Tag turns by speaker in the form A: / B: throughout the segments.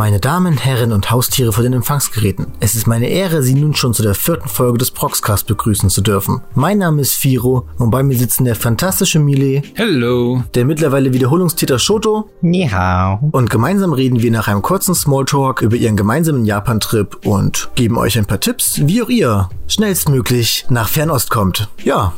A: Meine Damen, Herren und Haustiere vor den Empfangsgeräten, es ist meine Ehre, Sie nun schon zu der vierten Folge des Proxcast begrüßen zu dürfen. Mein Name ist Firo und bei mir sitzen der fantastische Mile,
B: Hello.
A: der mittlerweile Wiederholungstäter Shoto
C: Ni hao.
A: und gemeinsam reden wir nach einem kurzen Smalltalk über ihren gemeinsamen Japan-Trip und geben euch ein paar Tipps, wie auch ihr schnellstmöglich nach Fernost kommt. Ja,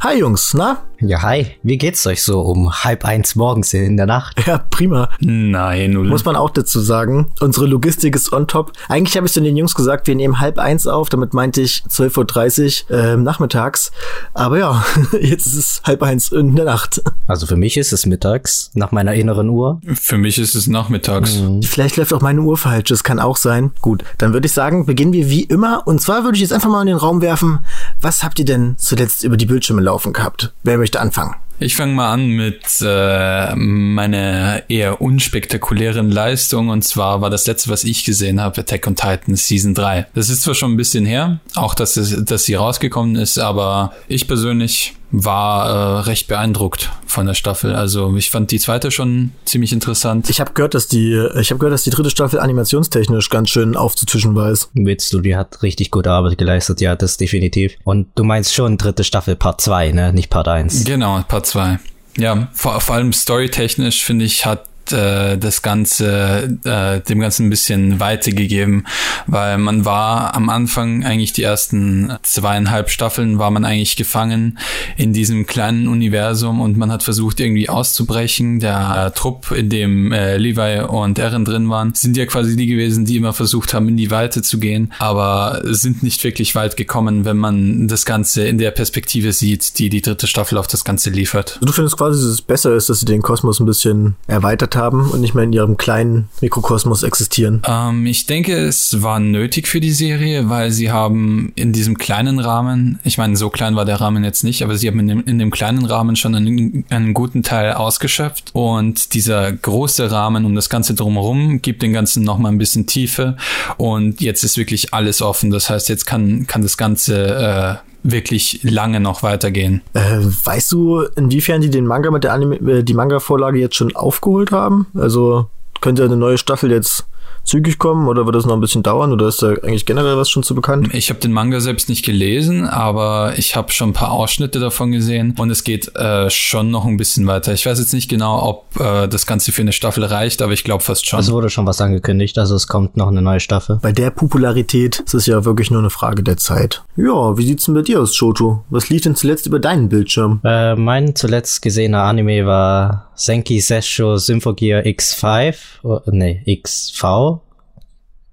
A: hi Jungs, na?
C: Ja, hi. Wie geht's euch so um halb eins morgens in der Nacht?
A: Ja, prima.
B: Nein, null.
A: Muss man auch dazu sagen, unsere Logistik ist on top. Eigentlich habe ich zu den Jungs gesagt, wir nehmen halb eins auf, damit meinte ich 12.30 Uhr ähm, nachmittags. Aber ja, jetzt ist es halb eins in der Nacht.
C: Also für mich ist es mittags, nach meiner inneren Uhr.
B: Für mich ist es nachmittags.
A: Vielleicht läuft auch meine Uhr falsch, das kann auch sein. Gut, dann würde ich sagen, beginnen wir wie immer. Und zwar würde ich jetzt einfach mal in den Raum werfen, was habt ihr denn zuletzt über die Bildschirme laufen gehabt? Wer möchte anfangen?
B: Ich fange mal an mit äh, meiner eher unspektakulären Leistung. Und zwar war das letzte, was ich gesehen habe, Attack on Titan Season 3. Das ist zwar schon ein bisschen her, auch dass, es, dass sie rausgekommen ist, aber ich persönlich war äh, recht beeindruckt von der Staffel. Also ich fand die zweite schon ziemlich interessant.
A: Ich habe gehört, dass die, ich habe gehört, dass die dritte Staffel animationstechnisch ganz schön aufzutischen weiß.
C: Willst du, die hat richtig gute Arbeit geleistet, ja, das definitiv. Und du meinst schon dritte Staffel Part 2, ne? Nicht Part 1.
B: Genau, Part 2. Ja, vor, vor allem storytechnisch finde ich, hat äh, das Ganze, äh, dem Ganzen ein bisschen Weite gegeben, weil man war am Anfang eigentlich die ersten zweieinhalb Staffeln war man eigentlich gefangen in diesem kleinen Universum und man hat versucht irgendwie auszubrechen. Der äh, Trupp, in dem äh, Levi und Eren drin waren, sind ja quasi die gewesen, die immer versucht haben, in die Weite zu gehen, aber sind nicht wirklich weit gekommen, wenn man das Ganze in der Perspektive sieht, die die dritte Staffel auf das Ganze liefert.
A: Du findest quasi, dass es besser ist, dass sie den Kosmos ein bisschen erweitert haben und nicht mehr in ihrem kleinen Mikrokosmos existieren.
B: Ähm, ich denke, es war nötig für die Serie, weil sie haben in diesem kleinen Rahmen, ich meine, so klein war der Rahmen jetzt nicht, aber sie haben in dem, in dem kleinen Rahmen schon einen, einen guten Teil ausgeschöpft und dieser große Rahmen um das Ganze drumherum gibt den Ganzen nochmal ein bisschen Tiefe und jetzt ist wirklich alles offen. Das heißt, jetzt kann, kann das Ganze äh, wirklich lange noch weitergehen.
A: Äh, weißt du, inwiefern die den Manga mit der Anime, äh, die Manga-Vorlage jetzt schon aufgeholt haben? Also könnte eine neue Staffel jetzt zügig kommen oder wird das noch ein bisschen dauern oder ist da eigentlich generell was schon zu bekannt?
B: Ich habe den Manga selbst nicht gelesen, aber ich habe schon ein paar Ausschnitte davon gesehen und es geht äh, schon noch ein bisschen weiter. Ich weiß jetzt nicht genau, ob äh, das Ganze für eine Staffel reicht, aber ich glaube fast schon.
C: Es wurde schon was angekündigt, also es kommt noch eine neue Staffel.
A: Bei der Popularität ist es ja wirklich nur eine Frage der Zeit. Ja, wie sieht's denn bei dir aus, Shoto? Was lief denn zuletzt über deinen Bildschirm?
C: Äh, mein zuletzt gesehener Anime war Senki Sesho Symphogear X5, oh, nee, XV,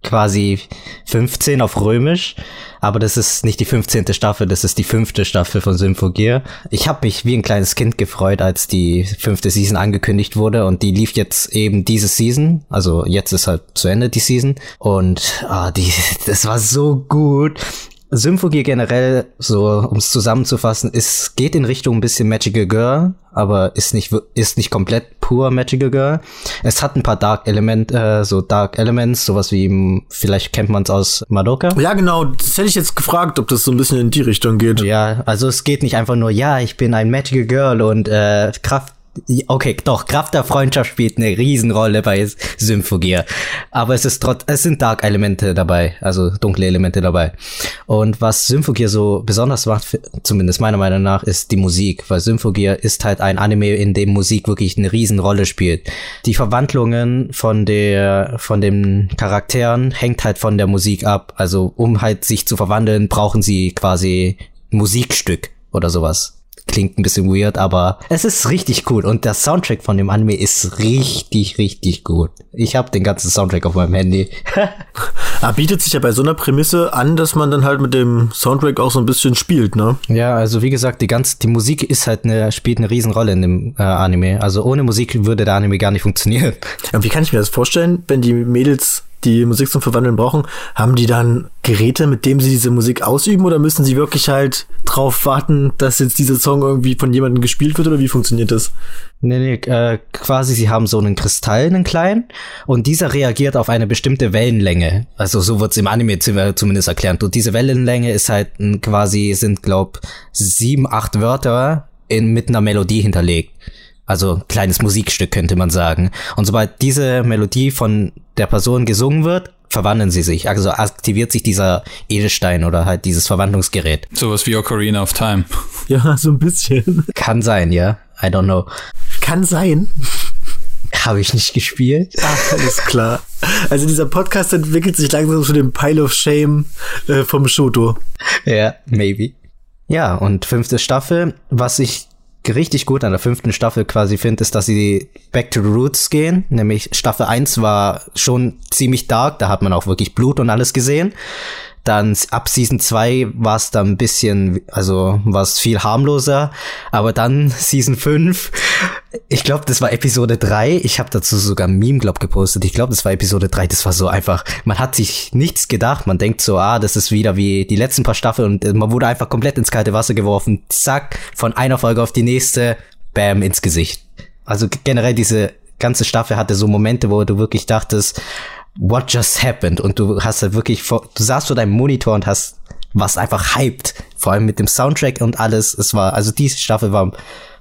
C: quasi 15 auf Römisch, aber das ist nicht die 15. Staffel, das ist die fünfte Staffel von Symphogear. Ich habe mich wie ein kleines Kind gefreut, als die fünfte Season angekündigt wurde und die lief jetzt eben diese Season, also jetzt ist halt zu Ende die Season und ah, die, das war so gut. Symphogie generell, so um es zusammenzufassen, ist geht in Richtung ein bisschen Magical Girl, aber ist nicht ist nicht komplett pur Magical Girl. Es hat ein paar Dark Element, äh, so Dark Elements, sowas wie im, vielleicht kennt man es aus Madoka.
A: Ja, genau, das hätte ich jetzt gefragt, ob das so ein bisschen in die Richtung geht.
C: Ja, also es geht nicht einfach nur, ja, ich bin ein Magical Girl und äh, Kraft Okay, doch, Kraft der Freundschaft spielt eine Riesenrolle bei Symphogear. Aber es ist trotz, es sind Dark-Elemente dabei, also dunkle Elemente dabei. Und was Symphogear so besonders macht, zumindest meiner Meinung nach, ist die Musik, weil Symphogear ist halt ein Anime, in dem Musik wirklich eine Riesenrolle spielt. Die Verwandlungen von der, von den Charakteren hängt halt von der Musik ab. Also, um halt sich zu verwandeln, brauchen sie quasi Musikstück oder sowas klingt ein bisschen weird, aber es ist richtig cool und der Soundtrack von dem Anime ist richtig, richtig gut. Ich habe den ganzen Soundtrack auf meinem Handy.
A: ah, bietet sich ja bei so einer Prämisse an, dass man dann halt mit dem Soundtrack auch so ein bisschen spielt, ne?
C: Ja, also wie gesagt, die ganze die Musik ist halt eine spielt eine Riesenrolle in dem äh, Anime. Also ohne Musik würde der Anime gar nicht funktionieren.
A: Und wie kann ich mir das vorstellen, wenn die Mädels die Musik zum Verwandeln brauchen, haben die dann Geräte, mit denen sie diese Musik ausüben oder müssen sie wirklich halt drauf warten, dass jetzt dieser Song irgendwie von jemandem gespielt wird oder wie funktioniert das?
C: Nee, nee, äh, quasi sie haben so einen Kristall, einen kleinen, und dieser reagiert auf eine bestimmte Wellenlänge. Also so wird's im Anime zumindest erklärt. Und diese Wellenlänge ist halt quasi, sind glaub sieben, acht Wörter in, mit einer Melodie hinterlegt. Also kleines Musikstück könnte man sagen. Und sobald diese Melodie von der Person gesungen wird, verwandeln sie sich. Also aktiviert sich dieser Edelstein oder halt dieses Verwandlungsgerät.
B: Sowas wie Ocarina of Time.
A: Ja, so ein bisschen.
C: Kann sein, ja. I don't know.
A: Kann sein.
C: Habe ich nicht gespielt.
A: Ach, alles klar. Also dieser Podcast entwickelt sich langsam zu dem Pile of Shame äh, vom Shoto.
C: Ja, maybe. Ja, und fünfte Staffel, was ich richtig gut an der fünften Staffel quasi finde, ist, dass sie back to the roots gehen. Nämlich Staffel 1 war schon ziemlich dark, da hat man auch wirklich Blut und alles gesehen. Dann ab Season 2 war es dann ein bisschen, also war es viel harmloser. Aber dann Season 5, ich glaube, das war Episode 3. Ich habe dazu sogar ein Meme, glaub, gepostet. Ich glaube, das war Episode 3. Das war so einfach, man hat sich nichts gedacht. Man denkt so, ah, das ist wieder wie die letzten paar Staffeln und man wurde einfach komplett ins kalte Wasser geworfen. Zack, von einer Folge auf die nächste, bam, ins Gesicht. Also generell diese ganze Staffel hatte so Momente, wo du wirklich dachtest, what just happened? Und du hast halt wirklich vor, du saßt vor deinem Monitor und hast was einfach hyped. Vor allem mit dem Soundtrack und alles. Es war, also diese Staffel war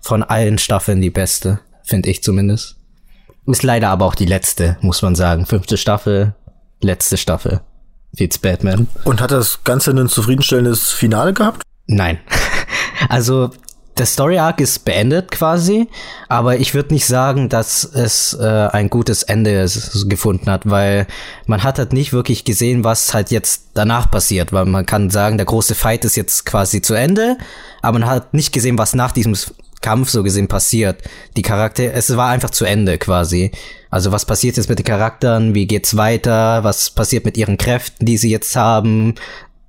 C: von allen Staffeln die beste, finde ich zumindest. Ist leider aber auch die letzte, muss man sagen. Fünfte Staffel, letzte Staffel. It's Batman.
A: Und hat das Ganze ein zufriedenstellendes Finale gehabt?
C: Nein. Also der Story Arc ist beendet quasi, aber ich würde nicht sagen, dass es äh, ein gutes Ende gefunden hat, weil man hat halt nicht wirklich gesehen, was halt jetzt danach passiert, weil man kann sagen, der große Fight ist jetzt quasi zu Ende, aber man hat nicht gesehen, was nach diesem Kampf so gesehen passiert. Die Charakter, es war einfach zu Ende quasi. Also was passiert jetzt mit den Charakteren? Wie geht's weiter? Was passiert mit ihren Kräften, die sie jetzt haben?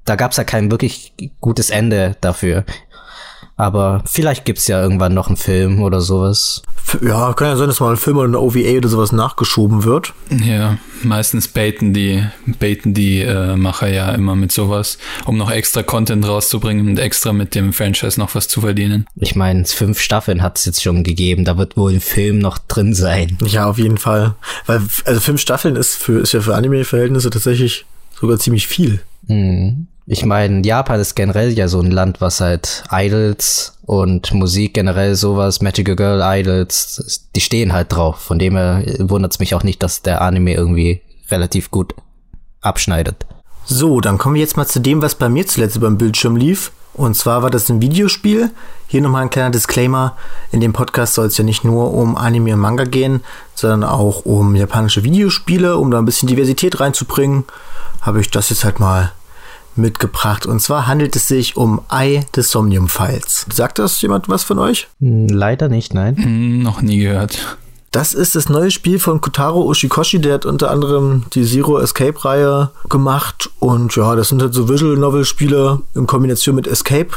C: Da gab's ja kein wirklich gutes Ende dafür. Aber vielleicht gibt's ja irgendwann noch einen Film oder sowas.
A: Ja, kann ja sein, dass mal ein Film oder eine OVA oder sowas nachgeschoben wird.
B: Ja, meistens baiten die, baiten die äh, Macher ja immer mit sowas, um noch extra Content rauszubringen und extra mit dem Franchise noch was zu verdienen.
C: Ich meine, fünf Staffeln hat's jetzt schon gegeben, da wird wohl ein Film noch drin sein.
A: Ja, auf jeden Fall. Weil, also fünf Staffeln ist für, ist ja für Anime-Verhältnisse tatsächlich sogar ziemlich viel.
C: Mhm. Ich meine, Japan ist generell ja so ein Land, was halt Idols und Musik generell sowas, Magical Girl Idols, die stehen halt drauf. Von dem her wundert es mich auch nicht, dass der Anime irgendwie relativ gut abschneidet.
A: So, dann kommen wir jetzt mal zu dem, was bei mir zuletzt beim Bildschirm lief. Und zwar war das ein Videospiel. Hier nochmal ein kleiner Disclaimer. In dem Podcast soll es ja nicht nur um Anime und Manga gehen, sondern auch um japanische Videospiele, um da ein bisschen Diversität reinzubringen. Habe ich das jetzt halt mal mitgebracht. Und zwar handelt es sich um Eye des Somnium Files. Sagt das jemand was von euch?
C: Hm, leider nicht, nein.
B: Hm, noch nie gehört.
A: Das ist das neue Spiel von Kotaro Ushikoshi, der hat unter anderem die Zero Escape Reihe gemacht und ja, das sind halt so Visual Novel Spiele in Kombination mit Escape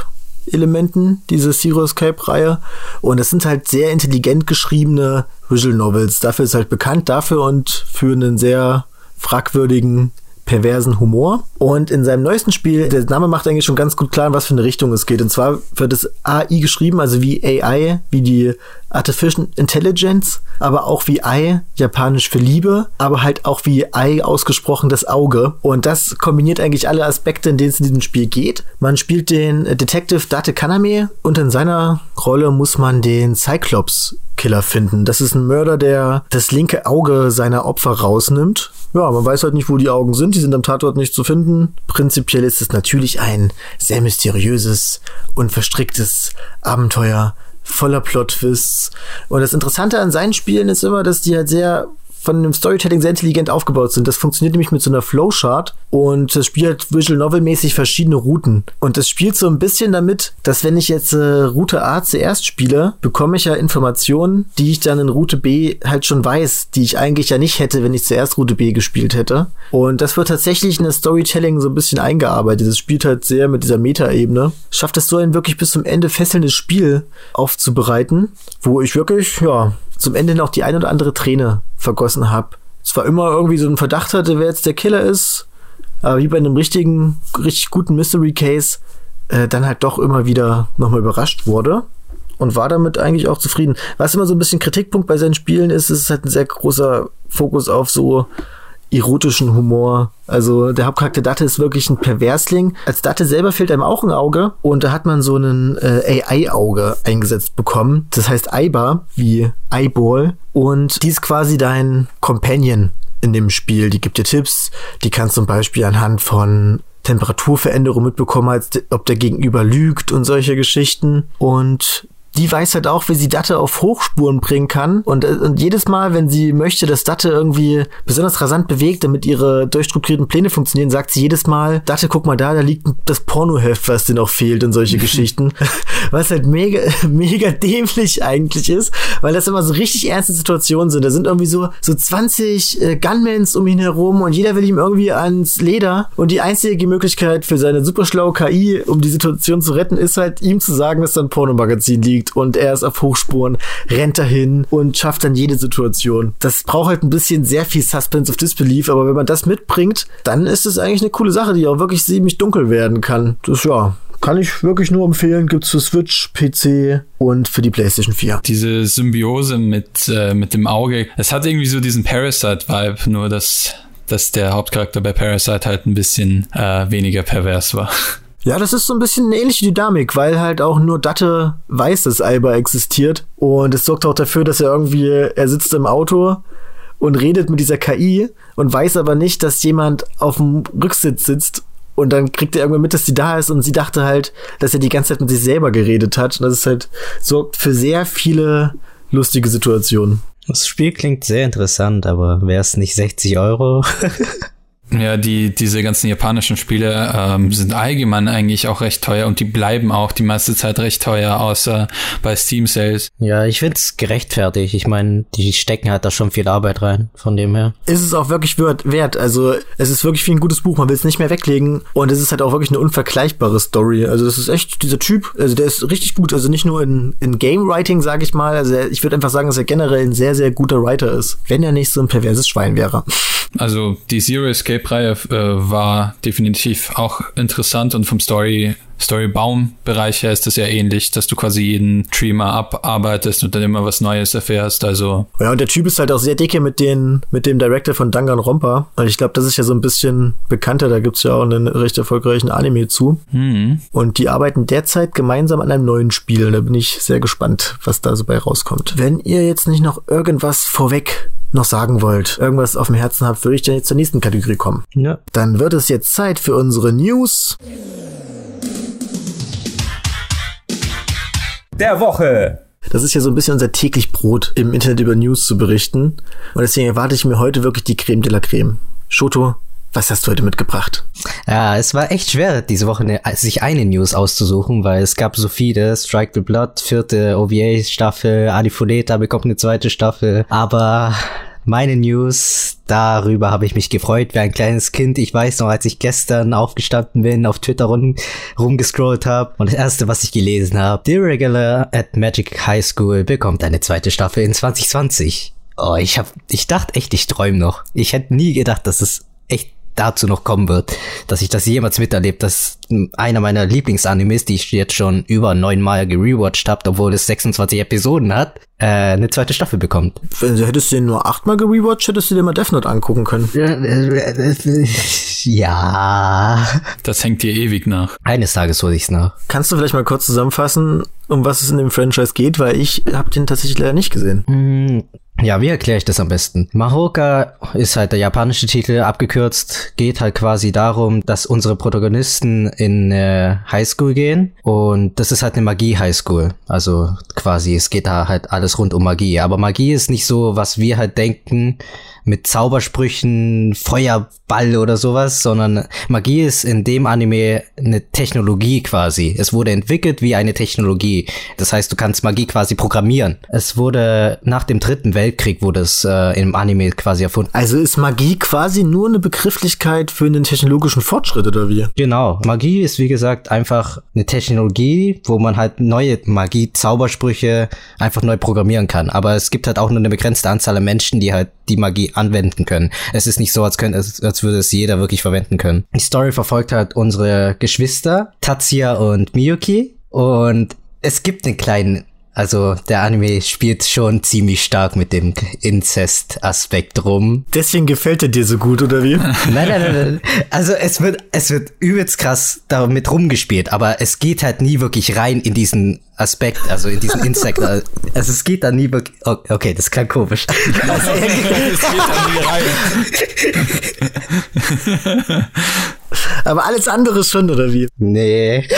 A: Elementen, diese Zero Escape Reihe und es sind halt sehr intelligent geschriebene Visual Novels. Dafür ist halt bekannt dafür und für einen sehr fragwürdigen perversen Humor. Und in seinem neuesten Spiel, der Name macht eigentlich schon ganz gut klar, in was für eine Richtung es geht. Und zwar wird es AI geschrieben, also wie AI, wie die Artificial Intelligence, aber auch wie Ei, japanisch für Liebe, aber halt auch wie Ei ausgesprochen das Auge. Und das kombiniert eigentlich alle Aspekte, in denen es in diesem Spiel geht. Man spielt den Detective Date Kaname und in seiner Rolle muss man den Cyclops Killer finden. Das ist ein Mörder, der das linke Auge seiner Opfer rausnimmt. Ja, man weiß halt nicht, wo die Augen sind. Die sind am Tatort nicht zu finden. Prinzipiell ist es natürlich ein sehr mysteriöses und verstricktes Abenteuer voller Plot-Twists. Und das Interessante an seinen Spielen ist immer, dass die halt sehr von dem Storytelling sehr intelligent aufgebaut sind. Das funktioniert nämlich mit so einer Flowchart und das Spiel hat Visual Novel mäßig verschiedene Routen. Und das spielt so ein bisschen damit, dass wenn ich jetzt äh, Route A zuerst spiele, bekomme ich ja Informationen, die ich dann in Route B halt schon weiß, die ich eigentlich ja nicht hätte, wenn ich zuerst Route B gespielt hätte. Und das wird tatsächlich in das Storytelling so ein bisschen eingearbeitet. Es spielt halt sehr mit dieser Meta-Ebene. Schafft es so ein wirklich bis zum Ende fesselndes Spiel aufzubereiten, wo ich wirklich, ja, zum Ende noch die ein oder andere Träne vergossen habe. Zwar immer irgendwie so ein Verdacht hatte, wer jetzt der Killer ist, aber wie bei einem richtigen, richtig guten Mystery Case äh, dann halt doch immer wieder nochmal überrascht wurde und war damit eigentlich auch zufrieden. Was immer so ein bisschen Kritikpunkt bei seinen Spielen ist, ist halt ein sehr großer Fokus auf so erotischen Humor. Also der Hauptcharakter Datte ist wirklich ein Perversling. Als Datte selber fehlt einem auch ein Auge und da hat man so ein äh, AI-Auge eingesetzt bekommen. Das heißt Aiba, wie Eyeball. Und die ist quasi dein Companion in dem Spiel. Die gibt dir Tipps. Die kannst zum Beispiel anhand von Temperaturveränderungen mitbekommen, als ob der Gegenüber lügt und solche Geschichten. Und die weiß halt auch, wie sie Datte auf Hochspuren bringen kann. Und, äh, und jedes Mal, wenn sie möchte, dass Datte irgendwie besonders rasant bewegt, damit ihre durchstrukturierten Pläne funktionieren, sagt sie jedes Mal, Datte, guck mal da, da liegt das Pornoheft, was dir noch fehlt und solche Geschichten. Was halt mega, mega dämlich eigentlich ist, weil das immer so richtig ernste Situationen sind. Da sind irgendwie so, so 20 äh, Gunmans um ihn herum und jeder will ihm irgendwie ans Leder. Und die einzige Möglichkeit für seine super schlaue KI, um die Situation zu retten, ist halt ihm zu sagen, dass da ein Pornomagazin liegt liegt und er ist auf Hochspuren, rennt dahin und schafft dann jede Situation. Das braucht halt ein bisschen sehr viel Suspense of Disbelief, aber wenn man das mitbringt, dann ist es eigentlich eine coole Sache, die auch wirklich ziemlich dunkel werden kann. Das ja, kann ich wirklich nur empfehlen. Gibt's für Switch, PC und für die PlayStation 4.
B: Diese Symbiose mit, äh, mit dem Auge, es hat irgendwie so diesen Parasite-Vibe, nur dass, dass der Hauptcharakter bei Parasite halt ein bisschen äh, weniger pervers war.
A: Ja, das ist so ein bisschen eine ähnliche Dynamik, weil halt auch nur Datte weiß, dass Alba existiert. Und es sorgt auch dafür, dass er irgendwie, er sitzt im Auto und redet mit dieser KI und weiß aber nicht, dass jemand auf dem Rücksitz sitzt. Und dann kriegt er irgendwann mit, dass sie da ist und sie dachte halt, dass er die ganze Zeit mit sich selber geredet hat. Und das ist halt, sorgt für sehr viele lustige Situationen.
C: Das Spiel klingt sehr interessant, aber wäre es nicht 60 Euro?
B: Ja, die, diese ganzen japanischen Spiele ähm, sind allgemein eigentlich auch recht teuer und die bleiben auch die meiste Zeit recht teuer, außer bei Steam Sales.
C: Ja, ich find's gerechtfertigt. Ich meine, die stecken halt da schon viel Arbeit rein, von dem her.
A: Ist es auch wirklich wert. Also es ist wirklich wie ein gutes Buch, man will es nicht mehr weglegen und es ist halt auch wirklich eine unvergleichbare Story. Also das ist echt dieser Typ, also der ist richtig gut. Also nicht nur in, in Game Writing, sage ich mal. Also ich würde einfach sagen, dass er generell ein sehr, sehr guter Writer ist, wenn er nicht so ein perverses Schwein wäre.
B: Also die Zero Escape-Reihe äh, war definitiv auch interessant und vom Story Storybaum-Bereich her ist das ja ähnlich, dass du quasi jeden Streamer abarbeitest und dann immer was Neues erfährst. Also
A: ja, und der Typ ist halt auch sehr dicke mit den mit dem Director von Danganronpa. Und ich glaube, das ist ja so ein bisschen bekannter. Da gibt's ja auch einen recht erfolgreichen Anime zu. Mhm. Und die arbeiten derzeit gemeinsam an einem neuen Spiel. Da bin ich sehr gespannt, was da so bei rauskommt. Wenn ihr jetzt nicht noch irgendwas vorweg noch sagen wollt, irgendwas auf dem Herzen habt, würde ich dann jetzt zur nächsten Kategorie kommen. Ja. Dann wird es jetzt Zeit für unsere News.
D: Der Woche.
A: Das ist ja so ein bisschen unser täglich Brot, im Internet über News zu berichten. Und deswegen erwarte ich mir heute wirklich die Creme de la Creme. Shoto, was hast du heute mitgebracht?
C: Ja, es war echt schwer, diese Woche eine, sich eine News auszusuchen, weil es gab so viele. Strike the Blood, vierte OVA-Staffel, Adifuleta bekommt eine zweite Staffel. Aber meine News, darüber habe ich mich gefreut wie ein kleines Kind. Ich weiß noch, als ich gestern aufgestanden bin, auf Twitter rum, rumgescrollt habe und das erste, was ich gelesen habe, The Regular at Magic High School bekommt eine zweite Staffel in 2020. Oh, ich hab, ich dachte echt, ich träume noch. Ich hätte nie gedacht, dass es echt dazu noch kommen wird, dass ich das jemals miterlebt, dass einer meiner Lieblingsanimes, die ich jetzt schon über neunmal gerewatcht habe, obwohl es 26 Episoden hat, äh, eine zweite Staffel bekommt.
A: Wenn du hättest du den nur achtmal gerewatcht, hättest du dir mal Death Note angucken können.
C: Ja.
B: Das hängt dir ewig nach.
C: Eines Tages hole ich's nach.
A: Kannst du vielleicht mal kurz zusammenfassen, um was es in dem Franchise geht, weil ich habe den tatsächlich leider nicht gesehen.
C: Ja, wie erkläre ich das am besten? Mahoka ist halt der japanische Titel, abgekürzt, geht halt quasi darum, dass unsere Protagonisten in äh, Highschool gehen und das ist halt eine Magie-Highschool. Also quasi, es geht da halt alles rund um Magie. Aber Magie ist nicht so, was wir halt denken, mit Zaubersprüchen, Feuerball oder sowas, sondern Magie ist in dem Anime eine Technologie quasi. Es wurde entwickelt wie eine Technologie. Das heißt, du kannst Magie quasi programmieren. Es wurde nach dem dritten Weltkrieg wurde es äh, im Anime quasi erfunden.
A: Also ist Magie quasi nur eine Begrifflichkeit für einen technologischen Fortschritt oder wie?
C: Genau. Magie ist wie gesagt einfach eine Technologie, wo man halt neue Magie, Zaubersprüche einfach neu programmieren kann. Aber es gibt halt auch nur eine begrenzte Anzahl an Menschen, die halt die Magie anwenden können. Es ist nicht so, als, könnte, als, als würde es jeder wirklich verwenden können. Die Story verfolgt halt unsere Geschwister, Tatsuya und Miyuki. Und es gibt einen kleinen Also der Anime spielt schon ziemlich stark mit dem Inzest-Aspekt rum.
A: Deswegen gefällt er dir so gut, oder wie?
C: nein, nein, nein, nein. Also es wird, es wird übelst krass damit rumgespielt, aber es geht halt nie wirklich rein in diesen Aspekt, also in diesen Insekt. also es geht da nie wirklich. Okay, das klang komisch. Also, es geht
A: da nie rein. aber alles andere schon, oder wie?
C: Nee.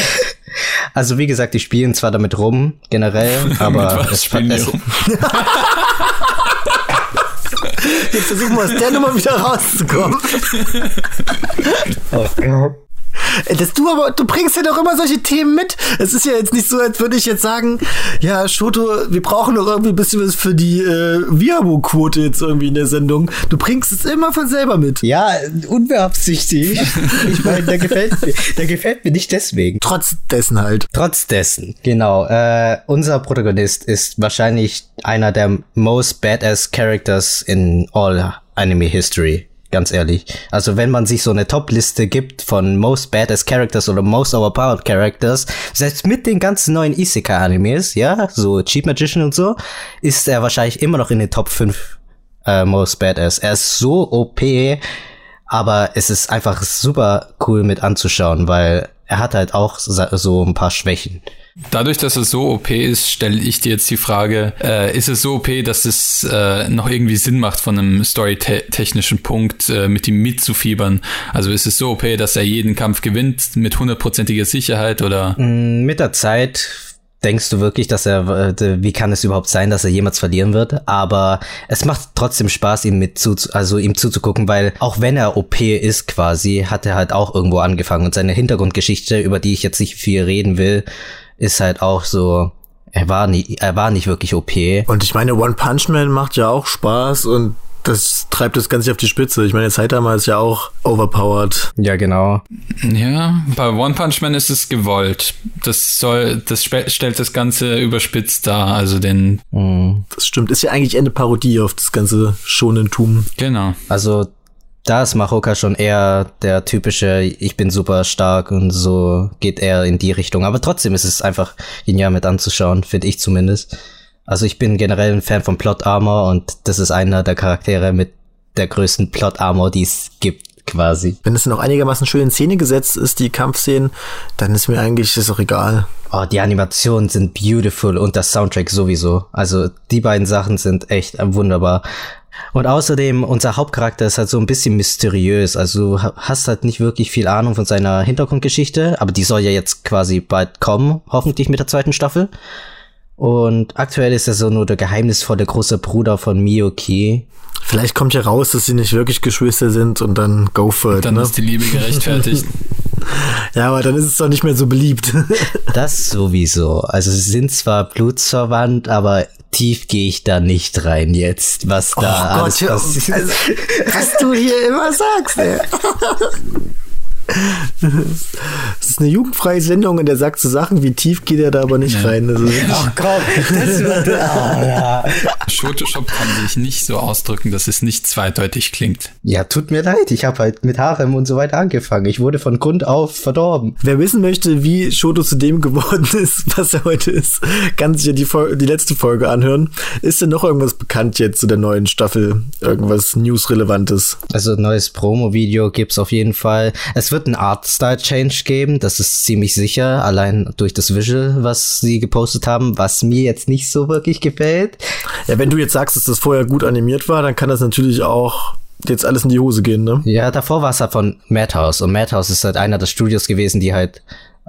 C: Also wie gesagt, die spielen zwar damit rum, generell, aber es, spielen es,
A: Jetzt versuchen wir aus der Nummer wieder rauszukommen. oh Gott. Das du aber, du bringst ja doch immer solche Themen mit. Es ist ja jetzt nicht so, als würde ich jetzt sagen, ja, Shoto, wir brauchen doch irgendwie ein bisschen was für die äh, Viabo-Quote jetzt irgendwie in der Sendung. Du bringst es immer von selber mit.
C: Ja, unbeabsichtigt. ich meine, der gefällt mir, der gefällt mir nicht deswegen.
A: Trotz dessen halt.
C: Trotz dessen, genau. Äh, unser Protagonist ist wahrscheinlich einer der most badass Characters in all Anime History ganz ehrlich. Also wenn man sich so eine Top-Liste gibt von Most Badass Characters oder Most Overpowered Characters, selbst mit den ganzen neuen Isekai-Animes, ja, so Cheap Magician und so, ist er wahrscheinlich immer noch in den Top 5 äh, Most Badass. Er ist so OP, aber es ist einfach super cool mit anzuschauen, weil er hat halt auch so ein paar Schwächen.
B: Dadurch, dass es so OP ist, stelle ich dir jetzt die Frage, äh, ist es so OP, dass es äh, noch irgendwie Sinn macht, von einem storytechnischen Punkt äh, mit ihm mitzufiebern? Also ist es so OP, dass er jeden Kampf gewinnt mit hundertprozentiger Sicherheit oder?
C: Mm, mit der Zeit denkst du wirklich, dass er, äh, wie kann es überhaupt sein, dass er jemals verlieren wird? Aber es macht trotzdem Spaß, ihm mit zu, also ihm zuzugucken, weil auch wenn er OP ist quasi, hat er halt auch irgendwo angefangen und seine Hintergrundgeschichte, über die ich jetzt nicht viel reden will, ist halt auch so, er war nicht, er war nicht wirklich OP.
A: Und ich meine, One Punch Man macht ja auch Spaß und das treibt das Ganze auf die Spitze. Ich meine, Saitama ist ja auch overpowered.
C: Ja, genau.
B: Ja, bei One Punch Man ist es gewollt. Das soll, das stellt das Ganze überspitzt dar, also den.
A: Mhm. Das stimmt. Ist ja eigentlich eine Parodie auf das ganze Schonentum.
B: Genau.
C: Also da ist Mahoka schon eher der typische, ich bin super stark und so geht er in die Richtung. Aber trotzdem ist es einfach genial mit anzuschauen, finde ich zumindest. Also ich bin generell ein Fan von Plot Armor und das ist einer der Charaktere mit der größten Plot Armor, die es gibt quasi.
A: Wenn es noch einigermaßen schön in Szene gesetzt ist, die Kampfszenen, dann ist mir eigentlich das auch egal.
C: Oh, die Animationen sind beautiful und das Soundtrack sowieso. Also die beiden Sachen sind echt wunderbar. Und außerdem, unser Hauptcharakter ist halt so ein bisschen mysteriös. Also du hast halt nicht wirklich viel Ahnung von seiner Hintergrundgeschichte, aber die soll ja jetzt quasi bald kommen, hoffentlich mit der zweiten Staffel. Und aktuell ist er so nur der geheimnisvolle große Bruder von Miyoki.
A: Vielleicht kommt ja raus, dass sie nicht wirklich Geschwister sind und dann go for it.
B: Dann
A: ne?
B: ist die Liebe gerechtfertigt.
A: ja, aber dann ist es doch nicht mehr so beliebt.
C: das sowieso. Also sie sind zwar blutsverwandt, aber tief gehe ich da nicht rein jetzt, was da oh alles Gott, passiert. Also,
A: was du hier immer sagst, ey. Das ist eine jugendfreie Sendung und der sagt so Sachen, wie tief geht er da aber nicht ja. rein. Also
C: Ach komm, das wird. Oh, ja.
B: Photoshop kann sich nicht so ausdrücken, dass es nicht zweideutig klingt.
C: Ja, tut mir leid. Ich habe halt mit Harem und so weiter angefangen. Ich wurde von Grund auf verdorben.
A: Wer wissen möchte, wie Shoto zu dem geworden ist, was er heute ist, kann sich ja die, die letzte Folge anhören. Ist denn noch irgendwas bekannt jetzt zu der neuen Staffel? Irgendwas News-Relevantes?
C: Also neues Promo-Video gibt's auf jeden Fall. Es wird wird ein Art-Style-Change geben, das ist ziemlich sicher, allein durch das Visual, was sie gepostet haben, was mir jetzt nicht so wirklich gefällt.
A: Ja, wenn du jetzt sagst, dass das vorher gut animiert war, dann kann das natürlich auch jetzt alles in die Hose gehen, ne?
C: Ja, davor war es halt von Madhouse und Madhouse ist halt einer der Studios gewesen, die halt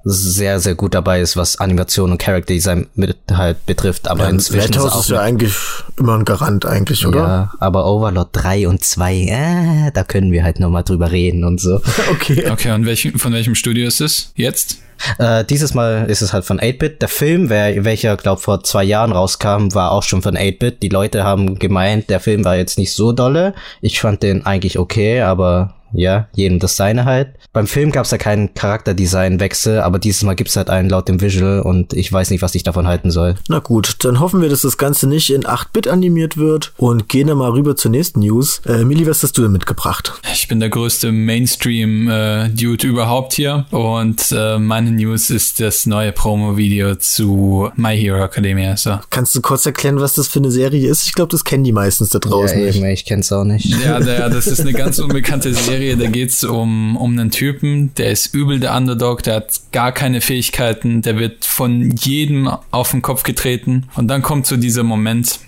C: sehr, sehr gut dabei ist, was Animation und Character Design mit halt betrifft. Aber ja, inzwischen
A: Madhouse ist, ist ja eigentlich immer ein Garant eigentlich, oder? Ja,
C: aber Overlord 3 und 2, äh, da können wir halt nochmal drüber reden und so.
B: okay. Okay, und welchen, von welchem Studio ist es jetzt?
C: Äh, dieses Mal ist es halt von 8-Bit. Der Film, wer, welcher, glaub, vor zwei Jahren rauskam, war auch schon von 8-Bit. Die Leute haben gemeint, der Film war jetzt nicht so dolle. Ich fand den eigentlich okay, aber ja, jedem das seine halt. Beim Film gab es ja keinen Charakterdesignwechsel, aber dieses Mal gibt es halt einen laut dem Visual und ich weiß nicht, was ich davon halten soll.
A: Na gut, dann hoffen wir, dass das Ganze nicht in 8-Bit animiert wird und gehen dann mal rüber zur nächsten News. Äh, Mili, was hast du denn mitgebracht?
B: Ich bin der größte Mainstream-Dude äh, überhaupt hier und äh, meine News ist das neue Promo-Video zu My Hero Academia. So.
A: Kannst du kurz erklären, was das für eine Serie ist? Ich glaube, das kennen die meistens da draußen
C: ja,
A: nicht.
C: Eben, ich kenn's auch nicht.
B: Ja, der, das ist eine ganz unbekannte Serie. Da geht's um, um einen Typen, der ist übel der Underdog, der hat gar keine Fähigkeiten, der wird von jedem auf den Kopf getreten. Und dann kommt so dieser Moment,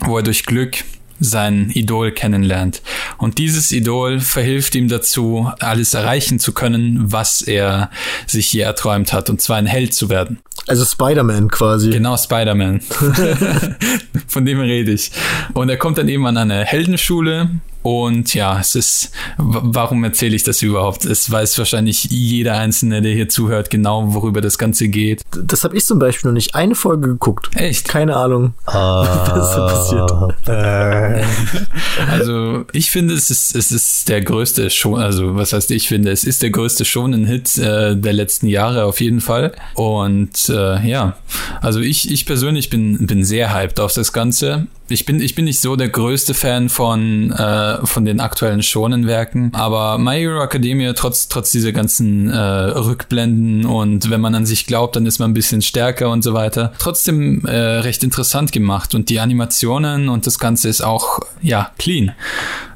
B: wo er durch Glück sein Idol kennenlernt. Und dieses Idol verhilft ihm dazu, alles erreichen zu können, was er sich je erträumt hat, und zwar ein Held zu werden.
A: Also Spider-Man quasi.
B: Genau, Spider-Man. Von dem rede ich. Und er kommt dann eben an eine Heldenschule, und ja, es ist, warum erzähle ich das überhaupt? Es weiß wahrscheinlich jeder Einzelne, der hier zuhört, genau, worüber das Ganze geht.
A: Das habe ich zum Beispiel noch nicht eine Folge geguckt.
B: Echt?
A: Keine Ahnung,
C: uh,
A: was da passiert.
C: Äh.
B: also ich finde, es ist, es ist der größte schon, also was heißt ich finde, es ist der größte Shonen-Hit äh, der letzten Jahre auf jeden Fall. Und äh, ja, also ich, ich persönlich bin, bin sehr hyped auf das Ganze. Ich bin, ich bin nicht so der größte Fan von, äh, von den aktuellen Shonen-Werken, aber My Hero Academia, trotz, trotz dieser ganzen äh, Rückblenden und wenn man an sich glaubt, dann ist man ein bisschen stärker und so weiter, trotzdem äh, recht interessant gemacht und die Animationen und das Ganze ist auch, ja, clean.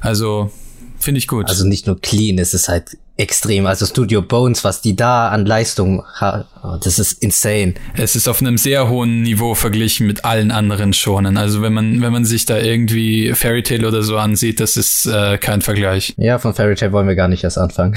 B: Also, finde ich gut.
C: Also nicht nur clean, es ist halt extrem. Also Studio Bones, was die da an Leistung hat, das ist insane.
B: Es ist auf einem sehr hohen Niveau verglichen mit allen anderen Schonen. Also wenn man, wenn man sich da irgendwie Fairy Tail oder so ansieht, das ist äh, kein Vergleich.
C: Ja, von Fairy Tail wollen wir gar nicht erst anfangen.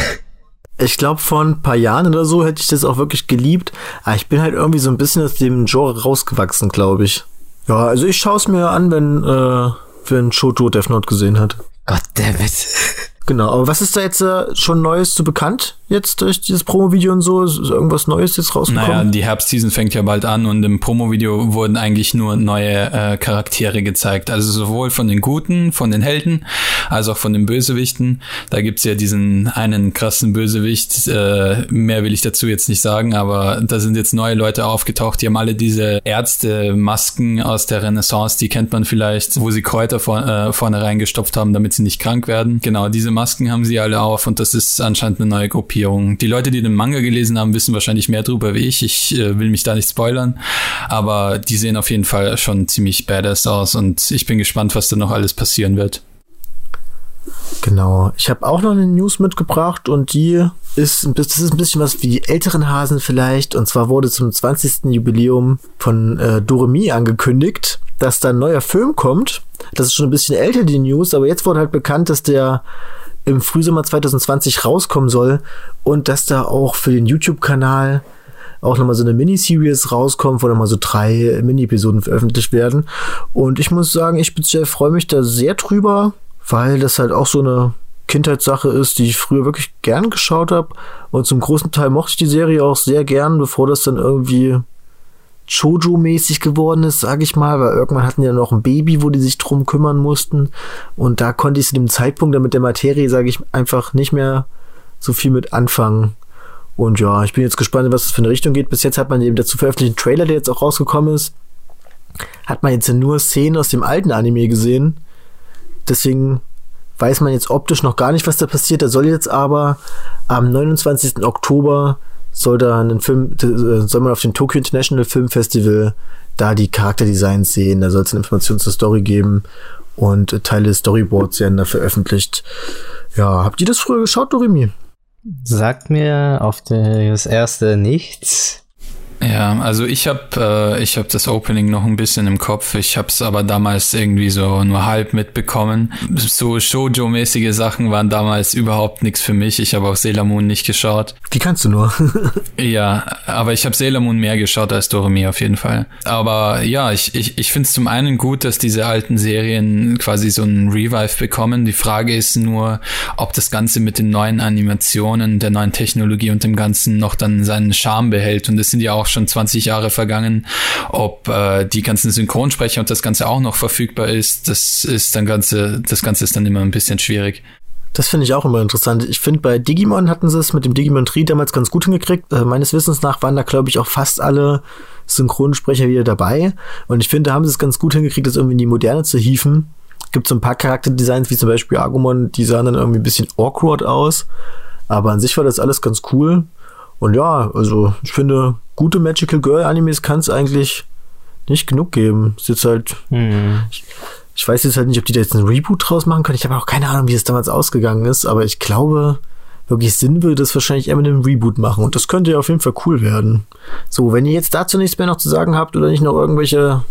A: Ich glaube, vor ein paar Jahren oder so hätte ich das auch wirklich geliebt. Aber ich bin halt irgendwie so ein bisschen aus dem Genre rausgewachsen, glaube ich. Ja, also ich schaue es mir an, wenn, äh, wenn Shoto Death Note gesehen hat.
C: Damn it.
A: Genau, aber was ist da jetzt äh, schon Neues zu bekannt? Jetzt durch dieses Promo-Video und so? Ist irgendwas Neues jetzt rausgekommen?
B: Naja, die Herbstseason fängt ja bald an und im Promo-Video wurden eigentlich nur neue äh, Charaktere gezeigt. Also sowohl von den Guten, von den Helden, als auch von den Bösewichten. Da gibt's ja diesen einen krassen Bösewicht. Äh, mehr will ich dazu jetzt nicht sagen, aber da sind jetzt neue Leute aufgetaucht. Die haben alle diese Ärzte-Masken aus der Renaissance, die kennt man vielleicht, wo sie Kräuter vor, äh, vorne reingestopft haben, damit sie nicht krank werden. Genau, diese Masken haben sie alle auf und das ist anscheinend eine neue Gruppierung. Die Leute, die den Manga gelesen haben, wissen wahrscheinlich mehr drüber wie ich. Ich äh, will mich da nicht spoilern, aber die sehen auf jeden Fall schon ziemlich badass aus und ich bin gespannt, was da noch alles passieren wird.
A: Genau. Ich habe auch noch eine News mitgebracht und die ist, das ist ein bisschen was wie die älteren Hasen vielleicht. Und zwar wurde zum 20. Jubiläum von äh, Doremi angekündigt, dass da ein neuer Film kommt. Das ist schon ein bisschen älter, die News, aber jetzt wurde halt bekannt, dass der im Frühsommer 2020 rauskommen soll und dass da auch für den YouTube-Kanal auch nochmal so eine Miniseries rauskommt, wo nochmal so drei Mini-Episoden veröffentlicht werden. Und ich muss sagen, ich speziell freue mich da sehr drüber, weil das halt auch so eine Kindheitssache ist, die ich früher wirklich gern geschaut habe. Und zum großen Teil mochte ich die Serie auch sehr gern, bevor das dann irgendwie Jojo-mäßig geworden ist, sag ich mal, weil irgendwann hatten ja noch ein Baby, wo die sich drum kümmern mussten. Und da konnte ich zu dem Zeitpunkt dann mit der Materie, sage ich, einfach nicht mehr so viel mit anfangen. Und ja, ich bin jetzt gespannt, was das für eine Richtung geht. Bis jetzt hat man eben dazu veröffentlichten Trailer, der jetzt auch rausgekommen ist, hat man jetzt nur Szenen aus dem alten Anime gesehen. Deswegen weiß man jetzt optisch noch gar nicht, was da passiert. Da soll jetzt aber am 29. Oktober soll da einen Film, soll man auf dem Tokyo International Film Festival da die Charakterdesigns sehen, da soll es eine Information zur Story geben und Teile des Storyboards werden da veröffentlicht. Ja, habt ihr das früher geschaut, Doremi?
C: Sagt mir auf das erste nichts.
B: Ja, also ich habe äh, ich habe das Opening noch ein bisschen im Kopf. Ich habe es aber damals irgendwie so nur halb mitbekommen. So Shoujo-mäßige Sachen waren damals überhaupt nichts für mich. Ich habe auch Sailor Moon nicht geschaut.
A: Die kannst du nur.
B: ja, aber ich habe Sailor Moon mehr geschaut als Doremi auf jeden Fall. Aber ja, ich ich, ich finde es zum einen gut, dass diese alten Serien quasi so einen Revive bekommen. Die Frage ist nur, ob das Ganze mit den neuen Animationen, der neuen Technologie und dem Ganzen noch dann seinen Charme behält. Und es sind ja auch schon 20 Jahre vergangen. Ob äh, die ganzen Synchronsprecher und das Ganze auch noch verfügbar ist, das ist dann ganze, das Ganze ist dann immer ein bisschen schwierig.
A: Das finde ich auch immer interessant. Ich finde, bei Digimon hatten sie es mit dem Digimon Tree damals ganz gut hingekriegt. Äh, meines Wissens nach waren da, glaube ich, auch fast alle Synchronsprecher wieder dabei. Und ich finde, da haben sie es ganz gut hingekriegt, das irgendwie in die Moderne zu hieven. Gibt so ein paar Charakterdesigns, wie zum Beispiel Agumon, die sahen dann irgendwie ein bisschen awkward aus. Aber an sich war das alles ganz cool. Und ja, also ich finde, gute Magical Girl Animes kann es eigentlich nicht genug geben. Ist jetzt halt.
C: Hm.
A: Ich, ich weiß jetzt halt nicht, ob die da jetzt einen Reboot draus machen können. Ich habe auch keine Ahnung, wie es damals ausgegangen ist, aber ich glaube, wirklich Sinn würde es wahrscheinlich eher mit einem Reboot machen. Und das könnte ja auf jeden Fall cool werden. So, wenn ihr jetzt dazu nichts mehr noch zu sagen habt oder nicht noch irgendwelche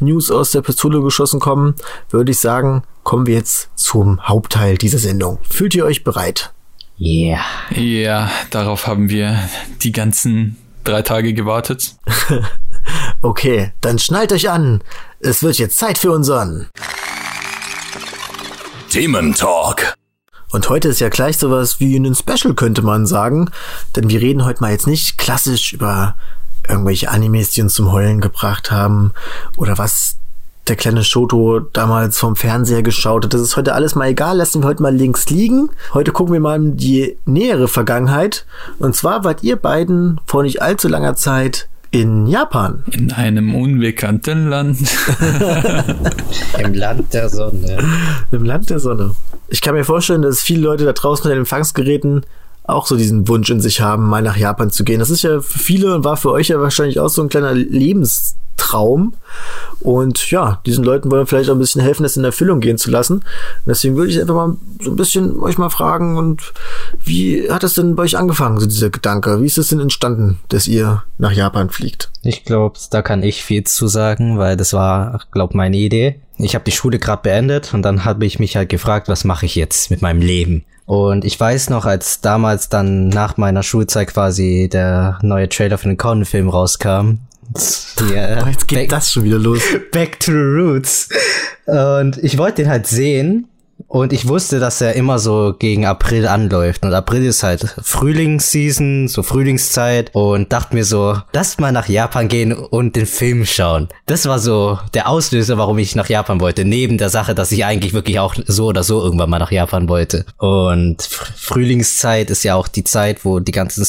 A: News aus der Pistole geschossen kommen, würde ich sagen, kommen wir jetzt zum Hauptteil dieser Sendung. Fühlt ihr euch bereit?
C: Yeah.
B: Ja, darauf haben wir die ganzen drei Tage gewartet.
A: Okay, dann schnallt euch an. Es wird jetzt Zeit für unseren
D: Themen Talk.
A: Und heute ist ja gleich sowas wie ein Special, könnte man sagen. Denn wir reden heute mal jetzt nicht klassisch über irgendwelche Animes, die uns zum Heulen gebracht haben oder was der kleine Shoto damals vom Fernseher geschaut hat. Das ist heute alles mal egal. Lassen wir heute mal links liegen. Heute gucken wir mal in die nähere Vergangenheit. Und zwar wart ihr beiden vor nicht allzu langer Zeit in Japan.
B: In einem unbekannten Land.
C: Im Land der Sonne.
A: Im Land der Sonne. Ich kann mir vorstellen, dass viele Leute da draußen mit den Empfangsgeräten auch so diesen Wunsch in sich haben, mal nach Japan zu gehen. Das ist ja für viele und war für euch ja wahrscheinlich auch so ein kleiner Lebenstraum. Und ja, diesen Leuten wollen wir vielleicht auch ein bisschen helfen, das in Erfüllung gehen zu lassen. Und deswegen würde ich einfach mal so ein bisschen euch mal fragen, und wie hat das denn bei euch angefangen, so dieser Gedanke? Wie ist es denn entstanden, dass ihr nach Japan fliegt?
C: Ich glaube, da kann ich viel zu sagen, weil das war, glaube meine Idee. Ich habe die Schule gerade beendet und dann habe ich mich halt gefragt, was mache ich jetzt mit meinem Leben? Und ich weiß noch, als damals dann nach meiner Schulzeit quasi der neue Trailer für den Conan-Film rauskam. Ja,
A: Oh, jetzt geht
C: back,
A: das schon wieder los.
C: back to the Roots. Und ich wollte den halt sehen. Und ich wusste, dass er immer so gegen April anläuft. Und April ist halt Frühlingsseason, so Frühlingszeit. Und dachte mir so, lass mal nach Japan gehen und den Film schauen. Das war so der Auslöser, warum ich nach Japan wollte. Neben der Sache, dass ich eigentlich wirklich auch so oder so irgendwann mal nach Japan wollte. Und Fr- Frühlingszeit ist ja auch die Zeit, wo die ganzen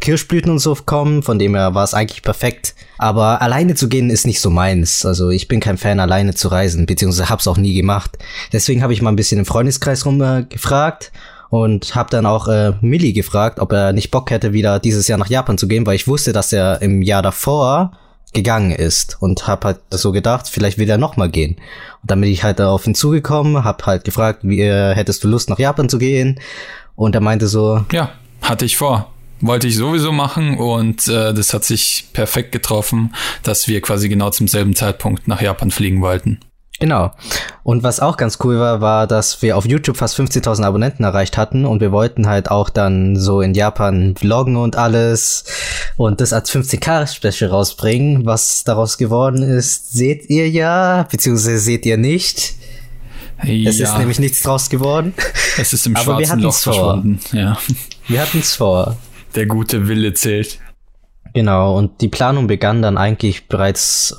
C: Kirschblüten und so kommen. Von dem her war es eigentlich perfekt. Aber alleine zu gehen ist nicht so meins. Also ich bin kein Fan, alleine zu reisen, beziehungsweise hab's auch nie gemacht. Deswegen habe ich mal ein bisschen im Freundeskreis rum äh, gefragt und habe dann auch äh, Millie gefragt, ob er nicht Bock hätte, wieder dieses Jahr nach Japan zu gehen, weil ich wusste, dass er im Jahr davor gegangen ist und hab halt so gedacht, vielleicht will er noch mal gehen. Und dann bin ich halt auf ihn zugekommen, hab halt gefragt, wie äh, hättest du Lust nach Japan zu gehen? Und er meinte so,
B: Ja, hatte ich vor. Wollte ich sowieso machen und äh, das hat sich perfekt getroffen, dass wir quasi genau zum selben Zeitpunkt nach Japan fliegen wollten.
C: Genau. Und was auch ganz cool war, war, dass wir auf YouTube fast 15.000 Abonnenten erreicht hatten und wir wollten halt auch dann so in Japan vloggen und alles und das als 15k-Special rausbringen. Was daraus geworden ist, seht ihr ja, beziehungsweise seht ihr nicht. Es
B: ja,
C: ist nämlich nichts draus geworden.
B: es ist im
C: Aber wir
B: schwarzen Loch verschwunden. Ja,
C: Wir hatten es vor.
B: Der gute Wille zählt.
C: Genau, und die Planung begann dann eigentlich bereits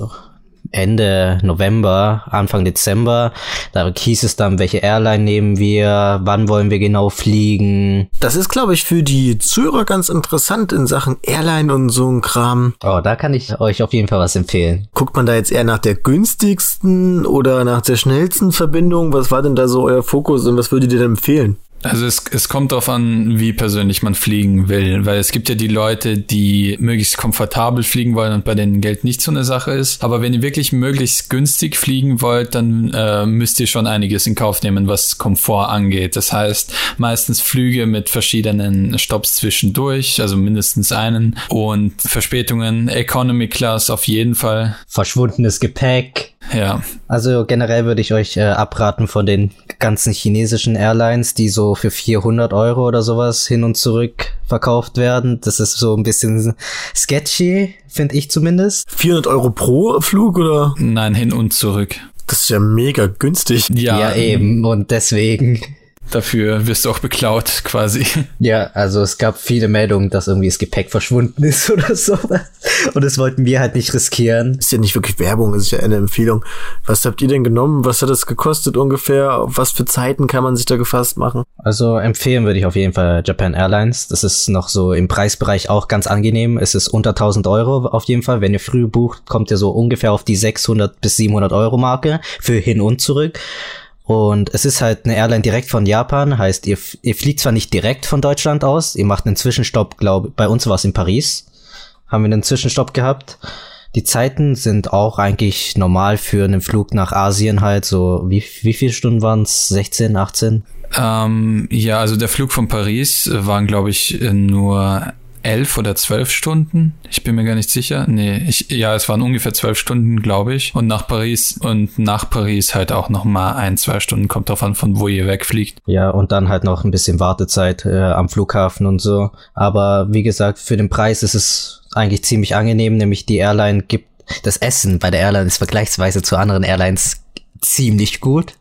C: Ende November, Anfang Dezember. Da hieß es dann, welche Airline nehmen wir, wann wollen wir genau fliegen.
A: Das ist, glaube ich, für die Zuhörer ganz interessant in Sachen Airline und so ein Kram.
C: Oh, da kann ich euch auf jeden Fall was empfehlen.
A: Guckt man da jetzt eher nach der günstigsten oder nach der schnellsten Verbindung? Was war denn da so euer Fokus und was würdet ihr denn empfehlen?
B: Also es, es kommt darauf an, wie persönlich man fliegen will, weil es gibt ja die Leute, die möglichst komfortabel fliegen wollen und bei denen Geld nicht so eine Sache ist. Aber wenn ihr wirklich möglichst günstig fliegen wollt, dann äh, müsst ihr schon einiges in Kauf nehmen, was Komfort angeht. Das heißt, meistens Flüge mit verschiedenen Stops zwischendurch, also mindestens einen und Verspätungen, Economy Class auf jeden Fall.
C: Verschwundenes Gepäck.
B: Ja,
C: Also generell würde ich euch äh, abraten von den ganzen chinesischen Airlines, die so für 400 Euro oder sowas hin und zurück verkauft werden. Das ist so ein bisschen sketchy, finde ich zumindest.
A: 400 Euro pro Flug oder?
B: nein, hin und zurück.
A: Das ist ja mega günstig.
B: Ja,
C: ja eben. Und deswegen.
B: Dafür wirst du auch beklaut quasi.
C: Ja, also es gab viele Meldungen, dass irgendwie das Gepäck verschwunden ist oder so. Und das wollten wir halt nicht riskieren.
A: Ist ja nicht wirklich Werbung, ist ja eine Empfehlung. Was habt ihr denn genommen? Was hat das gekostet ungefähr? Auf was für Zeiten kann man sich da gefasst machen?
C: Also empfehlen würde ich auf jeden Fall Japan Airlines. Das ist noch so im Preisbereich auch ganz angenehm. Es ist unter 1000 Euro auf jeden Fall. Wenn ihr früh bucht, kommt ihr so ungefähr auf die 600 bis 700 Euro Marke für hin und zurück. Und es ist halt eine Airline direkt von Japan, heißt, ihr, ihr fliegt zwar nicht direkt von Deutschland aus, ihr macht einen Zwischenstopp, glaube bei uns war es in Paris, haben wir einen Zwischenstopp gehabt. Die Zeiten sind auch eigentlich normal für einen Flug nach Asien halt so, wie, wie viele Stunden waren es? 16, 18?
B: Ähm, ja, also der Flug von Paris waren, glaube ich, nur elf oder zwölf Stunden. Ich bin mir gar nicht sicher. Nee, ich, ja, es waren ungefähr zwölf Stunden, glaube ich. Und nach Paris und nach Paris halt auch noch mal ein, zwei Stunden. Kommt drauf an, von wo ihr wegfliegt.
C: Ja, und dann halt noch ein bisschen Wartezeit äh, am Flughafen und so. Aber wie gesagt, für den Preis ist es eigentlich ziemlich angenehm. Nämlich die Airline gibt das Essen bei der Airline ist vergleichsweise zu anderen Airlines ziemlich gut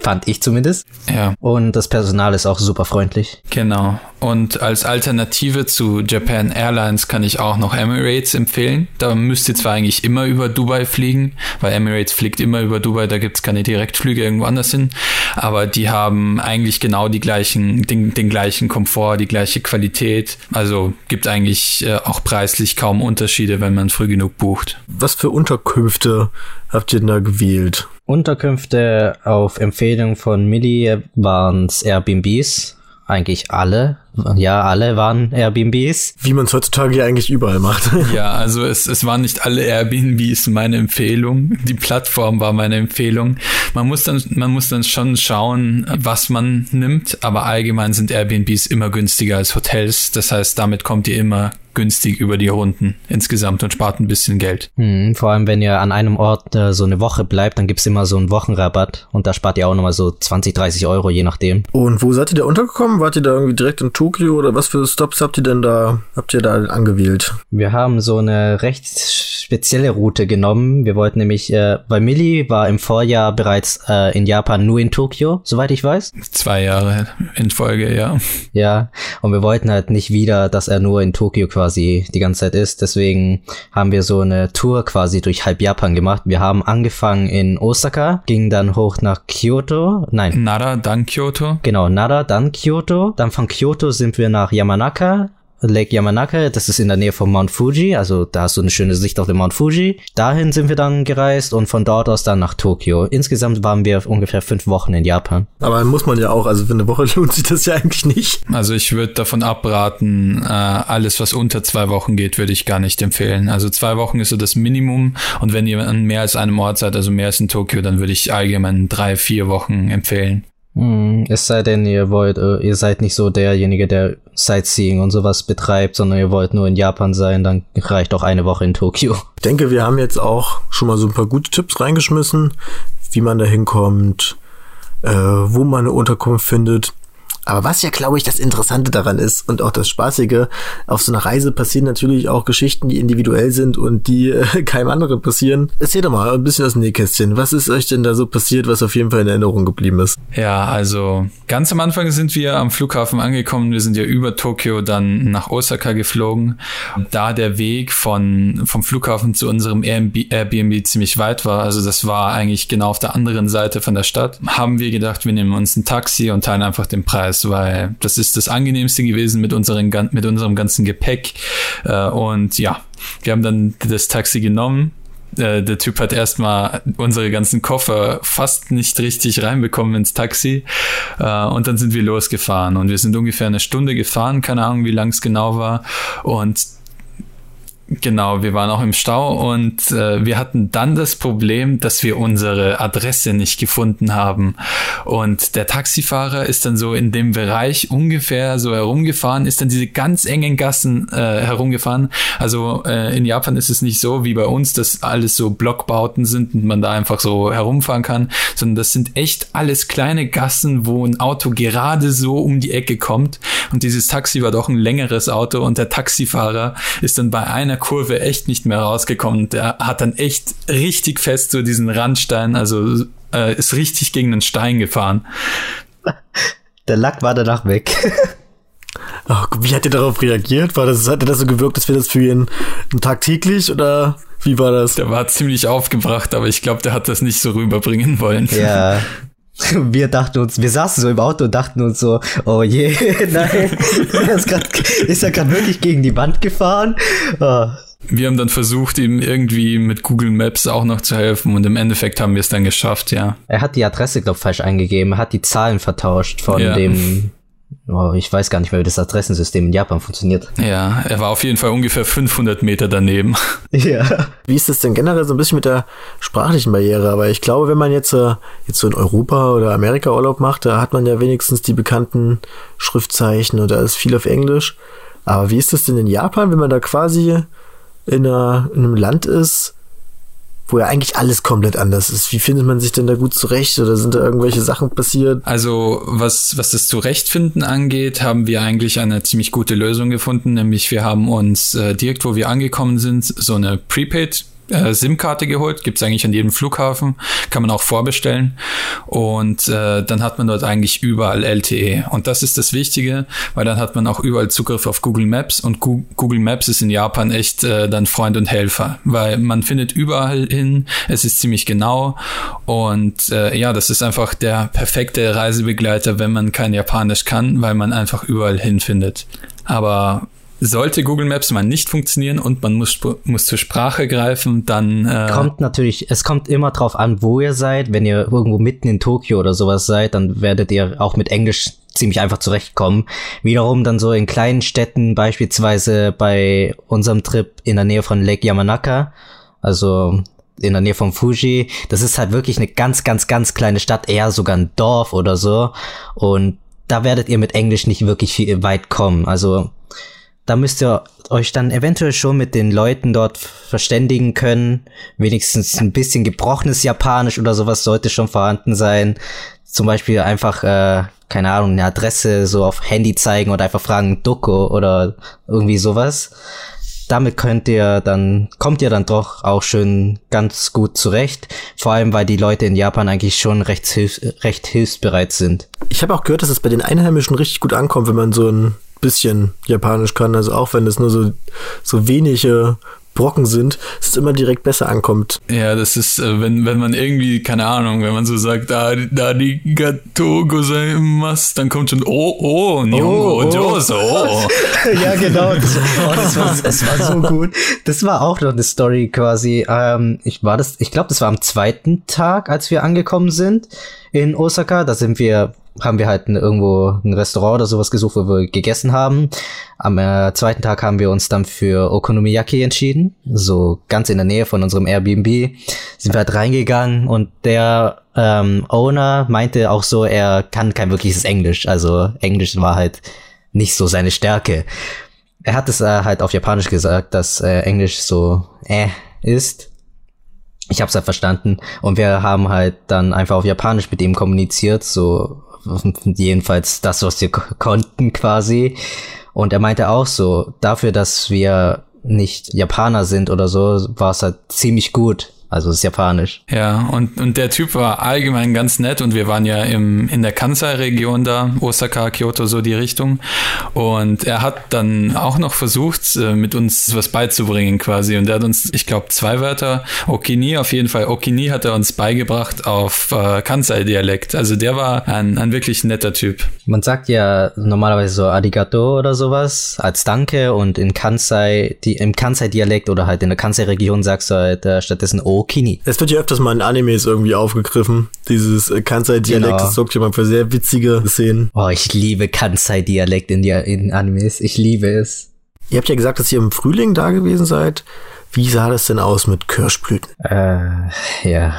C: fand ich zumindest.
B: Ja.
C: Und das Personal ist auch super freundlich.
B: Genau. Und als Alternative zu Japan Airlines kann ich auch noch Emirates empfehlen. Da müsst ihr zwar eigentlich immer über Dubai fliegen, weil Emirates fliegt immer über Dubai, da gibt's keine Direktflüge irgendwo anders hin. Aber die haben eigentlich genau die gleichen, den, den gleichen Komfort, die gleiche Qualität. Also gibt eigentlich äh, auch preislich kaum Unterschiede, wenn man früh genug bucht.
A: Was für Unterkünfte habt ihr denn da gewählt?
C: Unterkünfte auf Empfehlung von Millie waren's Airbnbs. Eigentlich alle. Ja, alle waren Airbnbs.
A: Wie man es heutzutage ja eigentlich überall macht.
B: ja, also es, es waren nicht alle Airbnbs meine Empfehlung. Die Plattform war meine Empfehlung. Man muss dann, man muss dann schon schauen, was man nimmt. Aber allgemein sind Airbnbs immer günstiger als Hotels. Das heißt, damit kommt ihr immer günstig über die Runden insgesamt und spart ein bisschen Geld.
C: Hm, vor allem, wenn ihr an einem Ort äh, so eine Woche bleibt, dann gibt's immer so einen Wochenrabatt und da spart ihr auch nochmal so 20, 30 Euro, je nachdem.
A: Und wo seid ihr da untergekommen? Wart ihr da irgendwie direkt in Tokio oder was für Stops habt ihr denn da, habt ihr da angewählt?
C: Wir haben so eine recht spezielle Route genommen. Wir wollten nämlich, äh, weil Millie war im Vorjahr bereits äh, in Japan nur in Tokio, soweit ich weiß.
B: Zwei Jahre in Folge, ja.
C: Ja, und wir wollten halt nicht wieder, dass er nur in Tokio quasi quasi die ganze Zeit ist. Deswegen haben wir so eine Tour quasi durch halb Japan gemacht. Wir haben angefangen in Osaka, gingen dann hoch nach Kyoto. Nein.
B: Nara, dann Kyoto.
C: Genau, Nara, dann Kyoto. Dann von Kyoto sind wir nach Yamanaka, Lake Yamanaka, das ist in der Nähe von Mount Fuji, also da hast du eine schöne Sicht auf den Mount Fuji. Dahin sind wir dann gereist und von dort aus dann nach Tokio. Insgesamt waren wir ungefähr fünf Wochen in Japan.
A: Aber muss man ja auch, also für eine Woche lohnt sich das ja eigentlich nicht.
B: Also ich würde davon abraten, äh, alles was unter zwei Wochen geht, würde ich gar nicht empfehlen. Also zwei Wochen ist so das Minimum und wenn ihr an mehr als einem Ort seid, also mehr als in Tokio, dann würde ich allgemein drei, vier Wochen empfehlen.
C: Hm, es sei denn, ihr wollt, äh, ihr seid nicht so derjenige, der Sightseeing und sowas betreibt, sondern ihr wollt nur in Japan sein, dann reicht auch eine Woche in Tokio.
A: Ich denke, wir haben jetzt auch schon mal so ein paar gute Tipps reingeschmissen, wie man da hinkommt, äh, wo man eine Unterkunft findet. Aber was ja, glaube ich, das Interessante daran ist und auch das Spaßige, auf so einer Reise passieren natürlich auch Geschichten, die individuell sind und die äh, keinem anderen passieren. Erzähl doch mal ein bisschen aus dem Nähkästchen. Was ist euch denn da so passiert, was auf jeden Fall in Erinnerung geblieben ist?
B: Ja, also ganz am Anfang sind wir am Flughafen angekommen. Wir sind ja über Tokio dann nach Osaka geflogen. Da der Weg von, vom Flughafen zu unserem Airbnb, Airbnb ziemlich weit war, also das war eigentlich genau auf der anderen Seite von der Stadt, haben wir gedacht, wir nehmen uns ein Taxi und teilen einfach den Preis ist, weil das ist das angenehmste gewesen mit, unseren, mit unserem ganzen Gepäck. Äh, und ja, wir haben dann das Taxi genommen, äh, der Typ hat erstmal unsere ganzen Koffer fast nicht richtig reinbekommen ins Taxi. Äh, und dann sind wir losgefahren. Und wir sind ungefähr eine Stunde gefahren, keine Ahnung, wie lang es genau war. Und Genau, wir waren auch im Stau und äh, wir hatten dann das Problem, dass wir unsere Adresse nicht gefunden haben. Und der Taxifahrer ist dann so in dem Bereich ungefähr so herumgefahren, ist dann diese ganz engen Gassen äh, herumgefahren. Also äh, in Japan ist es nicht so wie bei uns, dass alles so Blockbauten sind und man da einfach so herumfahren kann, sondern das sind echt alles kleine Gassen, wo ein Auto gerade so um die Ecke kommt. Und dieses Taxi war doch ein längeres Auto und der Taxifahrer ist dann bei einer Kurve echt nicht mehr rausgekommen. Der hat dann echt richtig fest so diesen Randstein, also äh, ist richtig gegen den Stein gefahren.
C: Der Lack war danach weg.
A: Oh, wie hat er darauf reagiert? War das, hat er das so gewirkt, als wäre das für ihn tagtäglich oder wie war das?
B: Der war ziemlich aufgebracht, aber ich glaube, der hat das nicht so rüberbringen wollen.
C: Ja. Wir dachten uns, wir saßen so im Auto und dachten uns so, oh je, nein, ist, grad, ist er gerade wirklich gegen die Wand gefahren? Oh.
B: Wir haben dann versucht, ihm irgendwie mit Google Maps auch noch zu helfen und im Endeffekt haben wir es dann geschafft, ja.
C: Er hat die Adresse, glaube ich, falsch eingegeben, hat die Zahlen vertauscht von ja. dem ich weiß gar nicht mehr, wie das Adressensystem in Japan funktioniert.
B: Ja, er war auf jeden Fall ungefähr 500 Meter daneben.
A: Ja. Wie ist es denn generell so ein bisschen mit der sprachlichen Barriere? Aber ich glaube, wenn man jetzt, äh, jetzt so in Europa oder Amerika Urlaub macht, da hat man ja wenigstens die bekannten Schriftzeichen und da ist viel auf Englisch. Aber wie ist das denn in Japan, wenn man da quasi in, einer, in einem Land ist, wo ja eigentlich alles komplett anders ist. Wie findet man sich denn da gut zurecht oder sind da irgendwelche Sachen passiert?
B: Also was, was das Zurechtfinden angeht, haben wir eigentlich eine ziemlich gute Lösung gefunden, nämlich wir haben uns äh, direkt, wo wir angekommen sind, so eine Prepaid äh, SIM-Karte geholt, gibt's eigentlich an jedem Flughafen, kann man auch vorbestellen. Und äh, dann hat man dort eigentlich überall LTE und das ist das Wichtige, weil dann hat man auch überall Zugriff auf Google Maps. Und Gu Google Maps ist in Japan echt äh, dann Freund und Helfer, weil man findet überall hin, es ist ziemlich genau. Und äh, ja, das ist einfach der perfekte Reisebegleiter, wenn man kein Japanisch kann, weil man einfach überall hinfindet. Aber sollte Google Maps mal nicht funktionieren und man muss, muss zur Sprache greifen, dann.
C: Äh kommt natürlich, es kommt immer drauf an, wo ihr seid. Wenn ihr irgendwo mitten in Tokio oder sowas seid, dann werdet ihr auch mit Englisch ziemlich einfach zurechtkommen. Wiederum dann so in kleinen Städten, beispielsweise bei unserem Trip in der Nähe von Lake Yamanaka, also in der Nähe von Fuji. Das ist halt wirklich eine ganz, ganz, ganz kleine Stadt, eher sogar ein Dorf oder so. Und da werdet ihr mit Englisch nicht wirklich viel weit kommen. Also da müsst ihr euch dann eventuell schon mit den Leuten dort verständigen können. Wenigstens ein bisschen gebrochenes Japanisch oder sowas sollte schon vorhanden sein. Zum Beispiel einfach, äh, keine Ahnung, eine Adresse so auf Handy zeigen oder einfach fragen Doko oder irgendwie sowas. Damit könnt ihr dann, kommt ihr dann doch auch schön ganz gut zurecht. Vor allem, weil die Leute in Japan eigentlich schon recht, hilf recht hilfsbereit sind.
A: Ich habe auch gehört, dass es bei den Einheimischen richtig gut ankommt, wenn man so ein bisschen Japanisch kann, also auch wenn es nur so, so wenige Brocken sind, dass es immer direkt besser ankommt.
B: Ja, das ist, äh, wenn, wenn man irgendwie, keine Ahnung, wenn man so sagt, da, da die Gato gozaimasu, dann kommt schon, oh, oh, Nihongo, oh, oh. so.
C: ja, genau, das, oh, das, war, das war so gut. Das war auch noch eine Story quasi. Ähm, ich war das, ich glaube, das war am zweiten Tag, als wir angekommen sind in Osaka. Da sind wir haben wir halt irgendwo ein Restaurant oder sowas gesucht, wo wir gegessen haben. Am äh, zweiten Tag haben wir uns dann für Okonomiyaki entschieden, so ganz in der Nähe von unserem Airbnb. Sind wir halt reingegangen und der ähm, Owner meinte auch so, er kann kein wirkliches Englisch. Also Englisch war halt nicht so seine Stärke. Er hat es äh, halt auf Japanisch gesagt, dass äh, Englisch so äh ist. Ich hab's halt verstanden und wir haben halt dann einfach auf Japanisch mit ihm kommuniziert, so jedenfalls das, was wir konnten quasi. Und er meinte auch so, dafür, dass wir nicht Japaner sind oder so, war es halt ziemlich gut. Also es ist japanisch.
B: Ja, und, und der Typ war allgemein ganz nett und wir waren ja im, in der Kansai-Region da, Osaka, Kyoto, so die Richtung. Und er hat dann auch noch versucht, äh, mit uns was beizubringen quasi. Und er hat uns, ich glaube, zwei Wörter, Okini, auf jeden Fall, Okini hat er uns beigebracht auf äh, Kansai-Dialekt. Also der war ein, ein wirklich netter Typ.
C: Man sagt ja normalerweise so Arigato oder sowas als Danke und in Kansai, die, im Kansai-Dialekt oder halt in der Kansai-Region sagst du halt äh, stattdessen O Kini.
A: Es wird ja öfters mal in Animes irgendwie aufgegriffen. Dieses äh, Kansai-Dialekt, genau. das sorgt ja mal für sehr witzige Szenen.
C: Oh, ich liebe Kansai-Dialekt in, in Animes. Ich liebe es.
A: Ihr habt ja gesagt, dass ihr im Frühling da gewesen seid. Wie sah das denn aus mit Kirschblüten?
C: Äh, ja.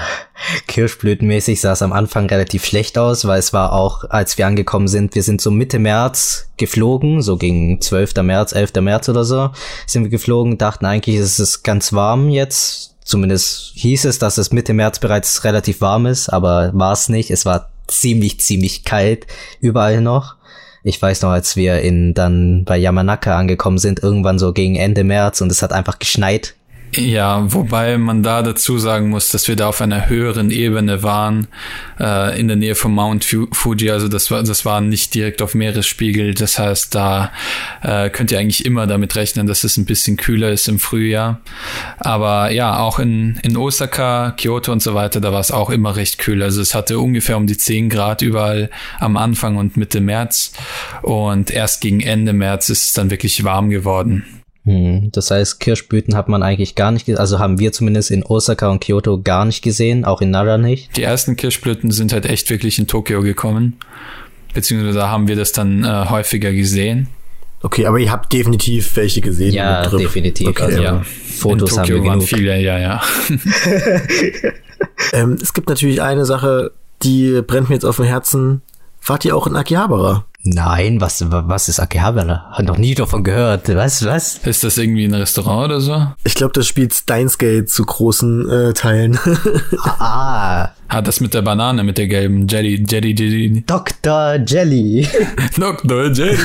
C: Kirschblütenmäßig sah es am Anfang relativ schlecht aus, weil es war auch, als wir angekommen sind, wir sind so Mitte März geflogen, so gegen 12. März, 11. März oder so, sind wir geflogen, dachten eigentlich, ist es ganz warm jetzt, Zumindest hieß es, dass es Mitte März bereits relativ warm ist, aber war es nicht. Es war ziemlich, ziemlich kalt überall noch. Ich weiß noch, als wir in dann bei Yamanaka angekommen sind, irgendwann so gegen Ende März und es hat einfach geschneit
B: Ja, wobei man da dazu sagen muss, dass wir da auf einer höheren Ebene waren, äh, in der Nähe von Mount Fuji. Also das war, das war nicht direkt auf Meeresspiegel. Das heißt, da äh, könnt ihr eigentlich immer damit rechnen, dass es ein bisschen kühler ist im Frühjahr. Aber ja, auch in, in Osaka, Kyoto und so weiter, da war es auch immer recht kühl. Also es hatte ungefähr um die 10 Grad überall am Anfang und Mitte März. Und erst gegen Ende März ist es dann wirklich warm geworden.
C: Hm, das heißt, Kirschblüten hat man eigentlich gar nicht, also haben wir zumindest in Osaka und Kyoto gar nicht gesehen, auch in Nara nicht.
B: Die ersten Kirschblüten sind halt echt wirklich in Tokio gekommen, beziehungsweise haben wir das dann äh, häufiger gesehen.
A: Okay, aber ihr habt definitiv welche gesehen.
C: Ja, definitiv. Okay, also ja. Fotos haben wir genug.
B: Viele, ja, ja.
A: ähm, es gibt natürlich eine Sache, die brennt mir jetzt auf dem Herzen. Wart ihr auch in Akihabara?
C: Nein, was, was ist Akihabara? Hat noch nie davon gehört. Was, was?
B: Ist das irgendwie ein Restaurant oder so?
A: Ich glaube, das spielt Steins Gate zu großen äh, Teilen.
C: ah.
B: Ah, das mit der Banane, mit der gelben Jelly, Jelly, Jelly.
C: Dr. Jelly.
B: Dr. Jelly.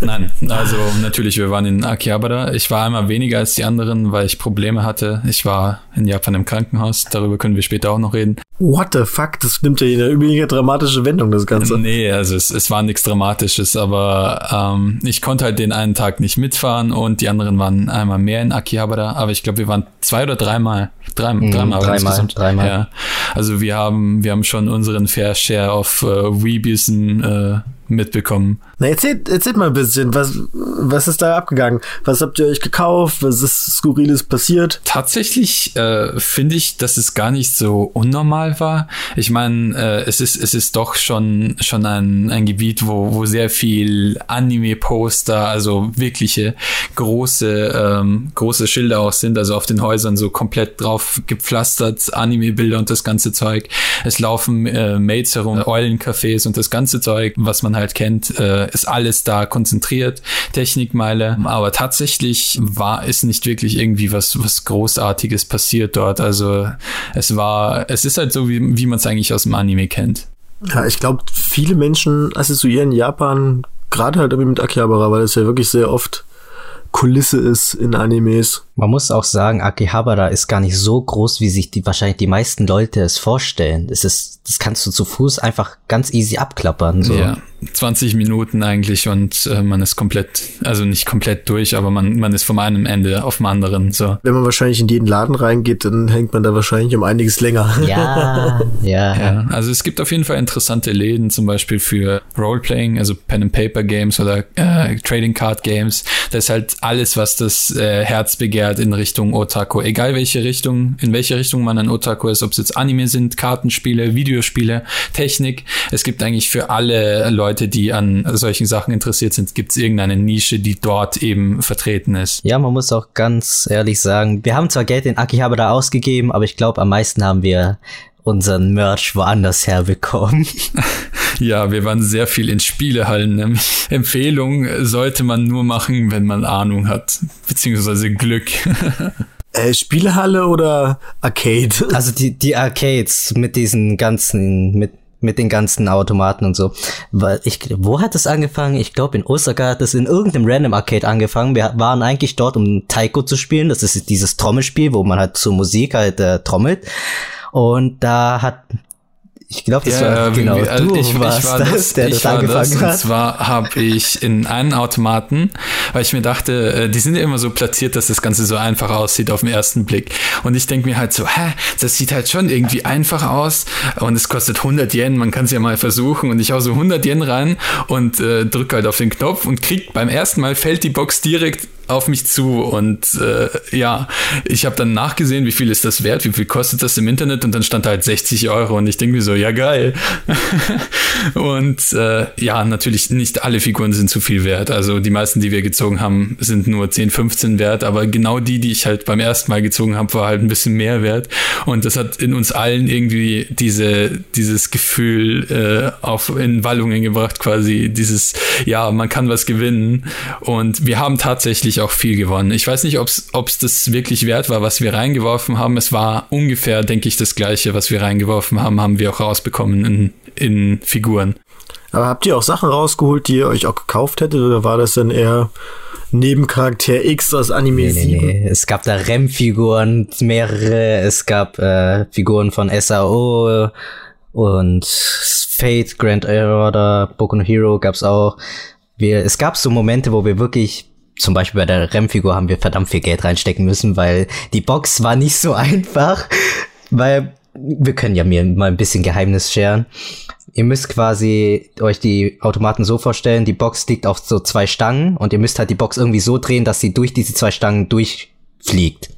B: Nein, also natürlich, wir waren in Akihabara. Ich war einmal weniger als die anderen, weil ich Probleme hatte. Ich war in Japan im Krankenhaus. Darüber können wir später auch noch reden.
A: What the fuck? Das nimmt ja eine übliche dramatische Wendung, das Ganze.
B: Nee, also es, es war nichts Dramatisches, aber ähm, ich konnte halt den einen Tag nicht mitfahren und die anderen waren einmal mehr in Akihabara. Aber ich glaube, wir waren zwei oder dreimal. Drei,
C: mm,
B: dreimal.
C: Dreimal. dreimal.
B: Ja. Also wir haben, wir haben schon unseren Fair Share auf äh, Weebiesen äh, mitbekommen.
A: Na, erzählt, erzählt mal ein bisschen, was, was ist da abgegangen? Was habt ihr euch gekauft? Was ist Skurriles passiert?
B: Tatsächlich äh, finde ich, dass es gar nicht so unnormal war. Ich meine, äh, es ist es ist doch schon schon ein, ein Gebiet, wo, wo sehr viel Anime-Poster, also wirkliche große ähm, große Schilder auch sind, also auf den Häusern so komplett drauf gepflastert, Anime-Bilder und das ganze Zeug. Es laufen äh, Mates herum, Eulencafés und das ganze Zeug, was man halt kennt, äh, ist alles da konzentriert, Technikmeile. Aber tatsächlich war es nicht wirklich irgendwie was, was Großartiges passiert dort. Also es war, es ist halt so, wie, wie man es eigentlich aus dem Anime kennt.
A: Ja, ich glaube, viele Menschen assoziieren Japan gerade halt mit Akihabara, weil es ja wirklich sehr oft Kulisse ist in Animes.
C: Man muss auch sagen, Akihabara ist gar nicht so groß, wie sich die wahrscheinlich die meisten Leute es vorstellen. Es ist, das kannst du zu Fuß einfach ganz easy abklappern. So.
B: Ja, 20 Minuten eigentlich und äh, man ist komplett, also nicht komplett durch, aber man, man ist vom einen Ende auf dem anderen. So.
A: Wenn man wahrscheinlich in jeden Laden reingeht, dann hängt man da wahrscheinlich um einiges länger.
C: Ja, ja.
B: ja also es gibt auf jeden Fall interessante Läden, zum Beispiel für Roleplaying, also Pen and Paper Games oder äh, Trading Card Games. Das ist halt alles, was das äh, Herz begehrt in Richtung Otaku. Egal welche Richtung, in welche Richtung man ein Otaku ist, ob es jetzt Anime sind, Kartenspiele, Videospiele, Technik. Es gibt eigentlich für alle Leute Leute, die an solchen Sachen interessiert sind, gibt es irgendeine Nische, die dort eben vertreten ist.
C: Ja, man muss auch ganz ehrlich sagen, wir haben zwar Geld in Akihabara ausgegeben, aber ich glaube, am meisten haben wir unseren Merch woanders herbekommen.
B: ja, wir waren sehr viel in Spielehallen. Empfehlung sollte man nur machen, wenn man Ahnung hat, beziehungsweise Glück.
A: Äh, Spielehalle oder Arcade?
C: Also die, die Arcades mit diesen ganzen, mit mit den ganzen Automaten und so. Weil ich, wo hat das angefangen? Ich glaube in Osaka hat das in irgendeinem Random Arcade angefangen. Wir waren eigentlich dort, um Taiko zu spielen. Das ist dieses Trommelspiel, wo man halt zur Musik halt äh, trommelt. Und da hat ich glaube, das ja, war genau
B: also du ich, warst ich war das, das der das angefangen das, hat. Und zwar habe ich in einen Automaten, weil ich mir dachte, äh, die sind ja immer so platziert, dass das Ganze so einfach aussieht auf den ersten Blick. Und ich denke mir halt so, hä, das sieht halt schon irgendwie einfach aus und es kostet 100 Yen, man kann es ja mal versuchen. Und ich hau so 100 Yen rein und äh, drücke halt auf den Knopf und krieg beim ersten Mal fällt die Box direkt auf mich zu und äh, ja, ich habe dann nachgesehen, wie viel ist das wert, wie viel kostet das im Internet und dann stand da halt 60 Euro und ich denke mir so, ja geil. und äh, ja, natürlich nicht alle Figuren sind zu viel wert. Also die meisten, die wir gezogen haben, sind nur 10, 15 wert, aber genau die, die ich halt beim ersten Mal gezogen habe, war halt ein bisschen mehr wert und das hat in uns allen irgendwie diese dieses Gefühl äh, auf in Wallungen gebracht, quasi dieses ja, man kann was gewinnen und wir haben tatsächlich auch viel gewonnen. Ich weiß nicht, ob es das wirklich wert war, was wir reingeworfen haben. Es war ungefähr, denke ich, das gleiche, was wir reingeworfen haben, haben wir auch rausbekommen in, in Figuren.
A: Aber habt ihr auch Sachen rausgeholt, die ihr euch auch gekauft hättet, oder war das dann eher Nebencharakter X aus Anime
C: Nee, nee,
A: 7.
C: nee. Es gab da Rem-Figuren, mehrere. Es gab äh, Figuren von SAO und Fate, Grand Order, Boku no Hero gab's auch. Wir, es gab so Momente, wo wir wirklich zum Beispiel bei der Rem-Figur haben wir verdammt viel Geld reinstecken müssen, weil die Box war nicht so einfach, weil wir können ja mir mal ein bisschen Geheimnis scheren. Ihr müsst quasi euch die Automaten so vorstellen, die Box liegt auf so zwei Stangen und ihr müsst halt die Box irgendwie so drehen, dass sie durch diese zwei Stangen durchfliegt.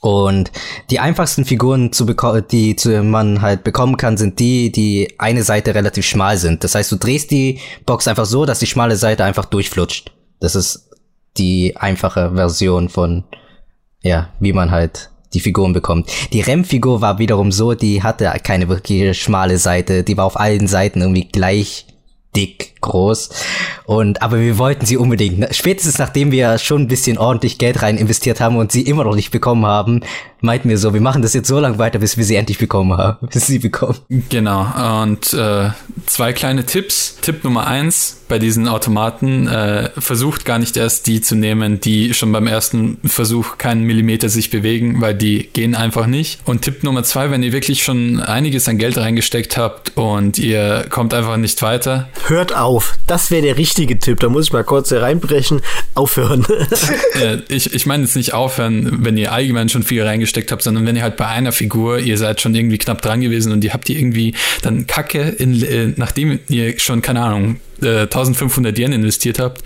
C: Und die einfachsten Figuren, zu die zu, man halt bekommen kann, sind die, die eine Seite relativ schmal sind. Das heißt, du drehst die Box einfach so, dass die schmale Seite einfach durchflutscht. Das ist die einfache Version von, ja, wie man halt die Figuren bekommt. Die Rem-Figur war wiederum so, die hatte keine wirkliche schmale Seite. Die war auf allen Seiten irgendwie gleich dick groß. Und, aber wir wollten sie unbedingt. Spätestens nachdem wir schon ein bisschen ordentlich Geld rein investiert haben und sie immer noch nicht bekommen haben, meinten wir so, wir machen das jetzt so lange weiter, bis wir sie endlich bekommen haben. Bis sie bekommen.
B: Genau. Und äh, zwei kleine Tipps. Tipp Nummer eins bei diesen Automaten, äh, versucht gar nicht erst die zu nehmen, die schon beim ersten Versuch keinen Millimeter sich bewegen, weil die gehen einfach nicht. Und Tipp Nummer zwei, wenn ihr wirklich schon einiges an Geld reingesteckt habt und ihr kommt einfach nicht weiter,
A: Hört auf. Das wäre der richtige Tipp. Da muss ich mal kurz hier reinbrechen. Aufhören.
B: äh, ich, ich meine jetzt nicht aufhören, wenn ihr allgemein schon viel reingesteckt habt, sondern wenn ihr halt bei einer Figur, ihr seid schon irgendwie knapp dran gewesen und ihr habt die irgendwie dann Kacke, in, äh, nachdem ihr schon, keine Ahnung, äh, 1500 Yen investiert habt,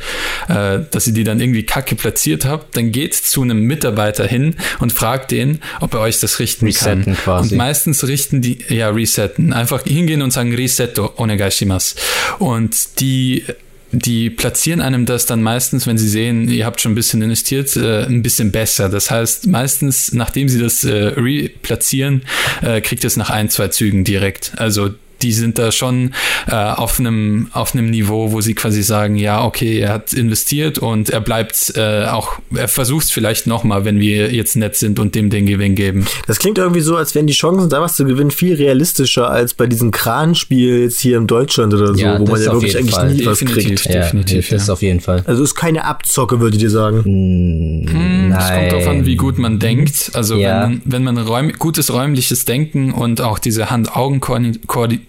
B: äh, dass ihr die dann irgendwie kacke platziert habt, dann geht zu einem Mitarbeiter hin und fragt den, ob er euch das richten
C: Resetten
B: kann.
C: quasi.
B: Und meistens richten die, ja, resetten. Einfach hingehen und sagen, Resetto, onegaishimasu. Und die die platzieren einem das dann meistens, wenn sie sehen, ihr habt schon ein bisschen investiert, äh, ein bisschen besser. Das heißt, meistens, nachdem sie das äh, replatzieren, äh, kriegt es nach ein, zwei Zügen direkt. Also die sind da schon äh, auf einem auf einem Niveau, wo sie quasi sagen, ja, okay, er hat investiert und er bleibt äh, auch, er versucht es vielleicht nochmal, wenn wir jetzt nett sind und dem den Gewinn geben.
A: Das klingt irgendwie so, als wären die Chancen, da was zu gewinnen, viel realistischer als bei diesem Kranspiel jetzt hier in Deutschland oder so,
C: Ja,
A: wo man
C: das
A: ja wirklich eigentlich
C: Fall.
A: nie was
B: Definitiv.
A: kriegt.
B: Definitiv,
C: das
B: ja.
C: auf jeden Fall.
A: Also ist keine Abzocke, würdet ihr sagen.
B: Hm, Es kommt darauf an, wie gut man denkt. Also
C: Ja.
B: wenn, wenn man räum, gutes räumliches Denken und auch diese Hand-Augen-Koordination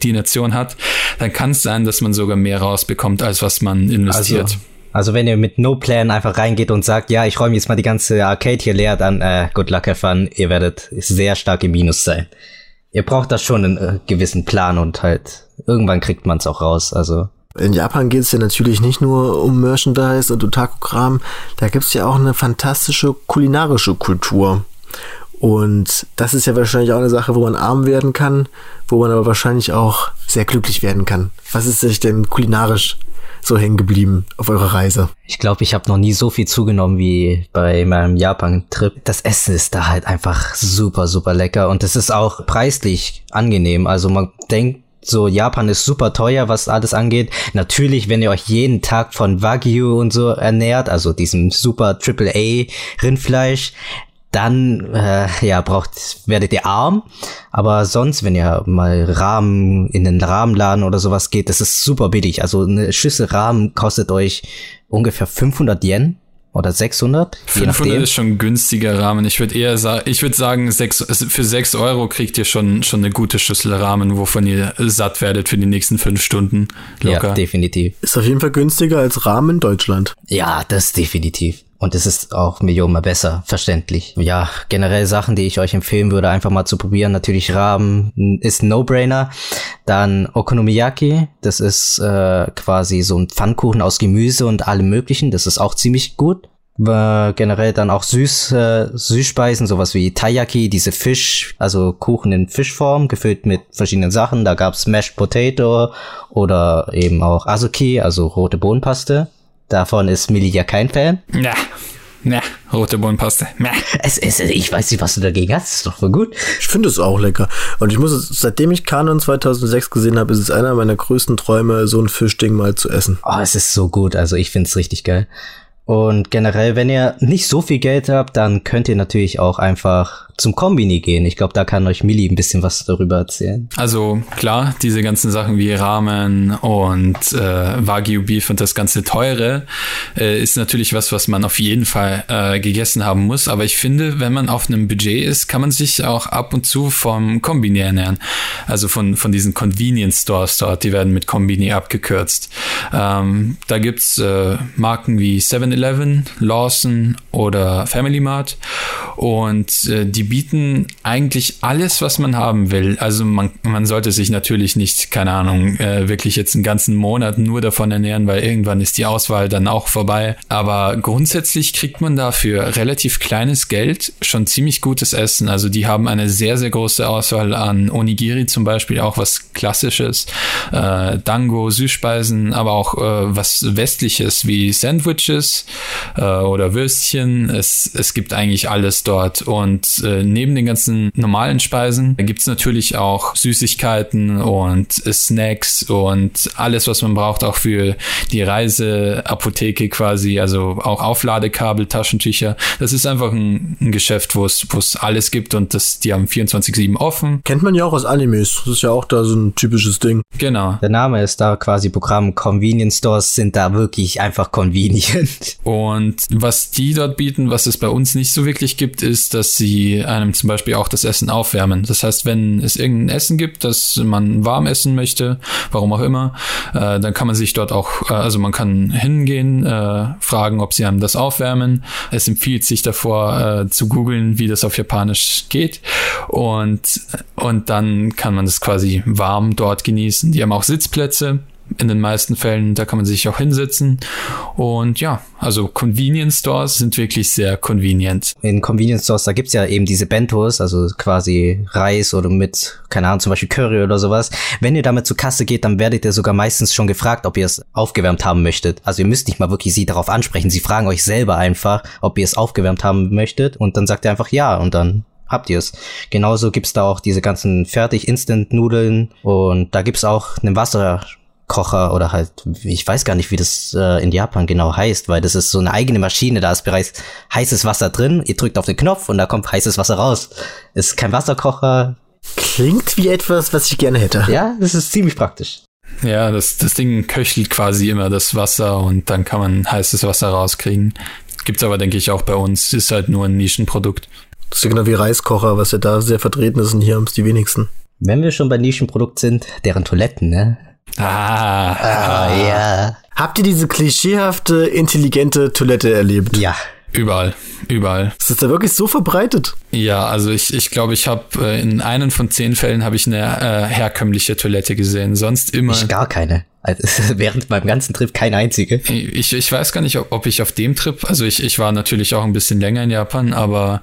B: hat, dann kann es sein, dass man sogar mehr rausbekommt, als was man investiert.
C: Also, also wenn ihr mit No Plan einfach reingeht und sagt, ja, ich räume jetzt mal die ganze Arcade hier leer, dann äh, good luck, have fun. Ihr werdet sehr stark im Minus sein. Ihr braucht da schon einen äh, gewissen Plan und halt irgendwann kriegt man es auch raus. Also
A: In Japan geht es ja natürlich nicht nur um Merchandise und Otaku-Kram, da gibt's ja auch eine fantastische kulinarische Kultur. Und das ist ja wahrscheinlich auch eine Sache, wo man arm werden kann, wo man aber wahrscheinlich auch sehr glücklich werden kann. Was ist sich denn kulinarisch so hängen geblieben auf eurer Reise?
C: ich glaube, ich habe noch nie so viel zugenommen wie bei meinem Japan-Trip. Das Essen ist da halt einfach super, super lecker und es ist auch preislich angenehm. Also man denkt, so Japan ist super teuer, was alles angeht. Natürlich, wenn ihr euch jeden Tag von Wagyu und so ernährt, also diesem super Triple A Rindfleisch, dann äh, ja braucht werdet ihr arm, aber sonst wenn ihr mal Rahmen in den Rahmenladen oder sowas geht, das ist super billig. Also eine Schüssel Rahmen kostet euch ungefähr 500 Yen oder 600, je
B: 500
C: nachdem.
B: ist schon ein günstiger Rahmen. Ich würde eher sagen, ich würde sagen, sechs, für 6 Euro kriegt ihr schon, schon eine gute Schüssel Rahmen, wovon ihr satt werdet für die nächsten fünf Stunden. Locker.
C: Ja, definitiv.
A: Ist auf jeden Fall günstiger als Rahmen in Deutschland.
C: Ja, das definitiv. Und es ist auch Millionenmal besser, verständlich. Ja, generell Sachen, die ich euch empfehlen würde, einfach mal zu probieren. Natürlich Rahmen ist No-Brainer. Dann Okonomiyaki, das ist äh, quasi so ein Pfannkuchen aus Gemüse und allem möglichen. Das ist auch ziemlich gut. Äh, generell dann auch süß, äh, Süßspeisen, sowas wie Taiyaki, diese Fisch, also Kuchen in Fischform, gefüllt mit verschiedenen Sachen. Da gab's Mashed Potato oder eben auch Azuki, also rote Bohnenpaste. Davon ist Millie ja kein Fan.
B: Ja, ja, rote Bohnenpaste. Ja.
C: Es ist, ich weiß nicht, was du dagegen hast. ist doch voll gut.
A: Ich finde es auch lecker. Und ich muss, es- seitdem ich Kanon 2006 gesehen habe, ist es einer meiner größten Träume, so ein Fischding mal zu essen.
C: Oh, es ist so gut. Also ich find's richtig geil. Und generell, wenn ihr nicht so viel Geld habt, dann könnt ihr natürlich auch einfach zum Kombini gehen. Ich glaube, da kann euch Milli ein bisschen was darüber erzählen.
B: Also klar, diese ganzen Sachen wie Ramen und äh, Wagyu Beef und das ganze Teure äh, ist natürlich was, was man auf jeden Fall äh, gegessen haben muss. Aber ich finde, wenn man auf einem Budget ist, kann man sich auch ab und zu vom Kombini ernähren. Also von, von diesen Convenience Stores dort, die werden mit Kombini abgekürzt. Ähm, da gibt's äh, Marken wie 7-Eleven, Lawson oder Family Mart und äh, die bieten eigentlich alles, was man haben will. Also man, man sollte sich natürlich nicht, keine Ahnung, äh, wirklich jetzt einen ganzen Monat nur davon ernähren, weil irgendwann ist die Auswahl dann auch vorbei. Aber grundsätzlich kriegt man dafür relativ kleines Geld schon ziemlich gutes Essen. Also die haben eine sehr, sehr große Auswahl an Onigiri zum Beispiel, auch was Klassisches, äh, Dango, Süßspeisen, aber auch äh, was Westliches wie Sandwiches äh, oder Würstchen. Es, es gibt eigentlich alles dort und äh, neben den ganzen normalen Speisen gibt es natürlich auch Süßigkeiten und Snacks und alles, was man braucht, auch für die Reiseapotheke quasi, also auch Aufladekabel, Taschentücher. Das ist einfach ein, ein Geschäft, wo es wo es alles gibt und das, die haben 24-7 offen.
A: Kennt man ja auch aus Animes. Das ist ja auch da so ein typisches Ding.
B: Genau.
C: Der Name ist da quasi Programm. Convenience Stores sind da wirklich einfach convenient.
B: Und was die dort bieten, was es bei uns nicht so wirklich gibt, ist, dass sie einem zum Beispiel auch das Essen aufwärmen. Das heißt, wenn es irgendein Essen gibt, das man warm essen möchte, warum auch immer, äh, dann kann man sich dort auch, äh, also man kann hingehen, äh, fragen, ob sie einem das aufwärmen. Es empfiehlt sich davor äh, zu googeln, wie das auf Japanisch geht. Und, und dann kann man das quasi warm dort genießen. Die haben auch Sitzplätze in den meisten Fällen, da kann man sich auch hinsetzen. Und ja, also Convenience Stores sind wirklich sehr convenient.
C: In Convenience Stores, da gibt's ja eben diese Bentos, also quasi Reis oder mit, keine Ahnung, zum Beispiel Curry oder sowas. Wenn ihr damit zur Kasse geht, dann werdet ihr sogar meistens schon gefragt, ob ihr es aufgewärmt haben möchtet. Also ihr müsst nicht mal wirklich sie darauf ansprechen. Sie fragen euch selber einfach, ob ihr es aufgewärmt haben möchtet. Und dann sagt ihr einfach ja und dann habt ihr es. Genauso gibt's da auch diese ganzen Fertig-Instant-Nudeln und da gibt's auch einen Wasserkocher oder halt, ich weiß gar nicht, wie das äh, in Japan genau heißt, weil das ist so eine eigene Maschine, da ist bereits heißes Wasser drin, ihr drückt auf den Knopf und da kommt heißes Wasser raus. Ist kein Wasserkocher.
A: Klingt wie etwas, was ich gerne hätte.
C: Ja, das ist ziemlich praktisch.
B: Ja, das, das Ding köchelt quasi immer das Wasser und dann kann man heißes Wasser rauskriegen. Gibt's aber, denke ich, auch bei uns. Ist halt nur ein Nischenprodukt.
A: Das ist ja genau wie Reiskocher, was ja da sehr vertreten ist und hier haben es die wenigsten.
C: Wenn wir schon bei Nischenprodukt sind, deren Toiletten, ne?
B: Ah,
C: Ah, ja.
A: Habt ihr diese klischeehafte, intelligente Toilette erlebt?
C: Ja.
B: überall, überall.
A: Ist das da wirklich so verbreitet?
B: Ja, also ich ich, glaube, ich habe äh, in einem von zehn Fällen habe ich eine äh, herkömmliche Toilette gesehen. Sonst immer.
C: Ich gar keine. Also, während meinem ganzen Trip keine einzige.
B: Ich, ich weiß gar nicht, ob, ob ich auf dem Trip, also ich, ich war natürlich auch ein bisschen länger in Japan, aber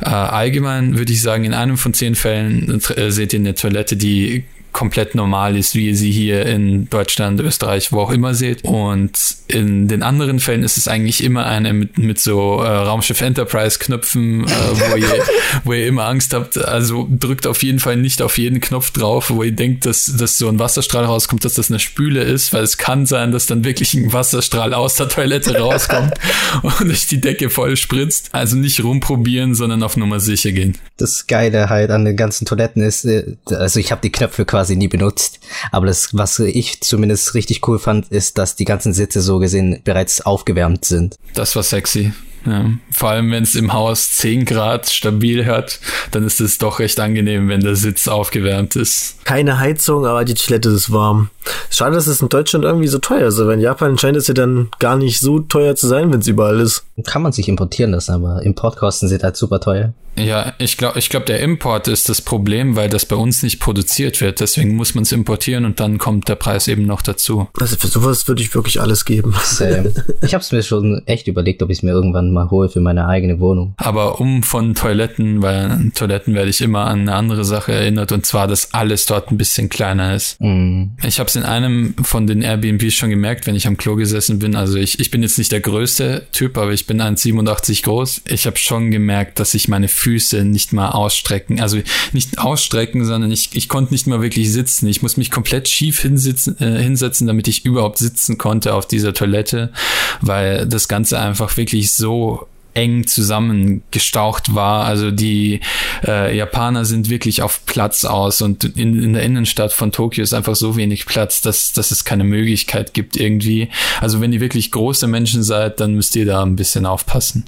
B: äh, allgemein würde ich sagen, in einem von zehn Fällen äh, seht ihr eine Toilette, die komplett normal ist, wie ihr sie hier in Deutschland, Österreich, wo auch immer seht. Und in den anderen Fällen ist es eigentlich immer eine mit, mit so äh, Raumschiff Enterprise Knöpfen, äh, wo, ihr, wo ihr immer Angst habt. Also drückt auf jeden Fall nicht auf jeden Knopf drauf, wo ihr denkt, dass, dass so ein Wasserstrahl rauskommt, dass das eine Spüle ist, weil es kann sein, dass dann wirklich ein Wasserstrahl aus der Toilette rauskommt und euch die Decke voll spritzt. Also nicht rumprobieren, sondern auf Nummer sicher gehen.
C: Das Geile halt an den ganzen Toiletten ist, äh, also ich habe die Knöpfe quasi nie benutzt, aber das, was ich zumindest richtig cool fand, ist, dass die ganzen Sitze so gesehen bereits aufgewärmt sind.
B: Das war sexy. Ja, vor allem, wenn es im Haus 10 Grad stabil hat, dann ist es doch recht angenehm, wenn der Sitz aufgewärmt ist.
A: Keine Heizung, aber die Toilette ist warm. Schade, dass es in Deutschland irgendwie so teuer ist, aber in Japan scheint es ja dann gar nicht so teuer zu sein, wenn es überall ist.
C: Kann man sich importieren lassen, aber Importkosten sind halt super teuer.
B: Ja, ich glaube, ich glaub, der Import ist das Problem, weil das bei uns nicht produziert wird. Deswegen muss man es importieren und dann kommt der Preis eben noch dazu.
A: Also für sowas würde ich wirklich alles geben.
C: Ähm, ich habe es mir schon echt überlegt, ob ich es mir irgendwann mal hole für meine eigene Wohnung.
B: Aber um von Toiletten, weil an Toiletten werde ich immer an eine andere Sache erinnert und zwar, dass alles dort ein bisschen kleiner ist.
C: Mm.
B: Ich habe es in einem von den Airbnbs schon gemerkt, wenn ich am Klo gesessen bin. Also ich, ich bin jetzt nicht der größte Typ, aber ich bin 1,87 groß. Ich habe schon gemerkt, dass ich meine Füße nicht mal ausstrecken. Also nicht ausstrecken, sondern ich, ich konnte nicht mal wirklich sitzen. Ich muss mich komplett schief hinsitzen, äh, hinsetzen, damit ich überhaupt sitzen konnte auf dieser Toilette, weil das Ganze einfach wirklich so eng zusammengestaucht war. Also die äh, Japaner sind wirklich auf Platz aus und in, in der Innenstadt von Tokio ist einfach so wenig Platz, dass, dass es keine Möglichkeit gibt irgendwie. Also wenn ihr wirklich große Menschen seid, dann müsst ihr da ein bisschen aufpassen.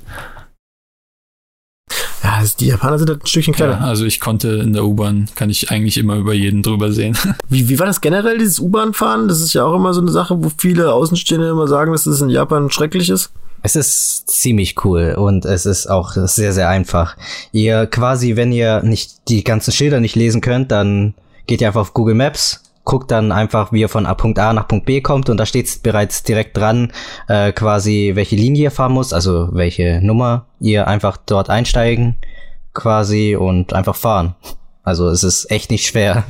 A: Ja, also die Japaner sind halt ein Stückchen kleiner.
B: Ja, also ich konnte in der U-Bahn, kann ich eigentlich immer über jeden drüber sehen.
A: Wie, wie war das generell, dieses U-Bahn-Fahren? Das ist ja auch immer so eine Sache, wo viele Außenstehende immer sagen, dass es in Japan schrecklich ist.
C: Es ist ziemlich cool und es ist auch sehr, sehr einfach. Ihr quasi, wenn ihr nicht die ganzen Schilder nicht lesen könnt, dann geht ihr einfach auf Google Maps, guckt dann einfach, wie ihr von Punkt A nach Punkt B kommt und da steht bereits direkt dran, äh, quasi welche Linie ihr fahren muss, also welche Nummer ihr einfach dort einsteigen quasi und einfach fahren. Also es ist echt nicht schwer.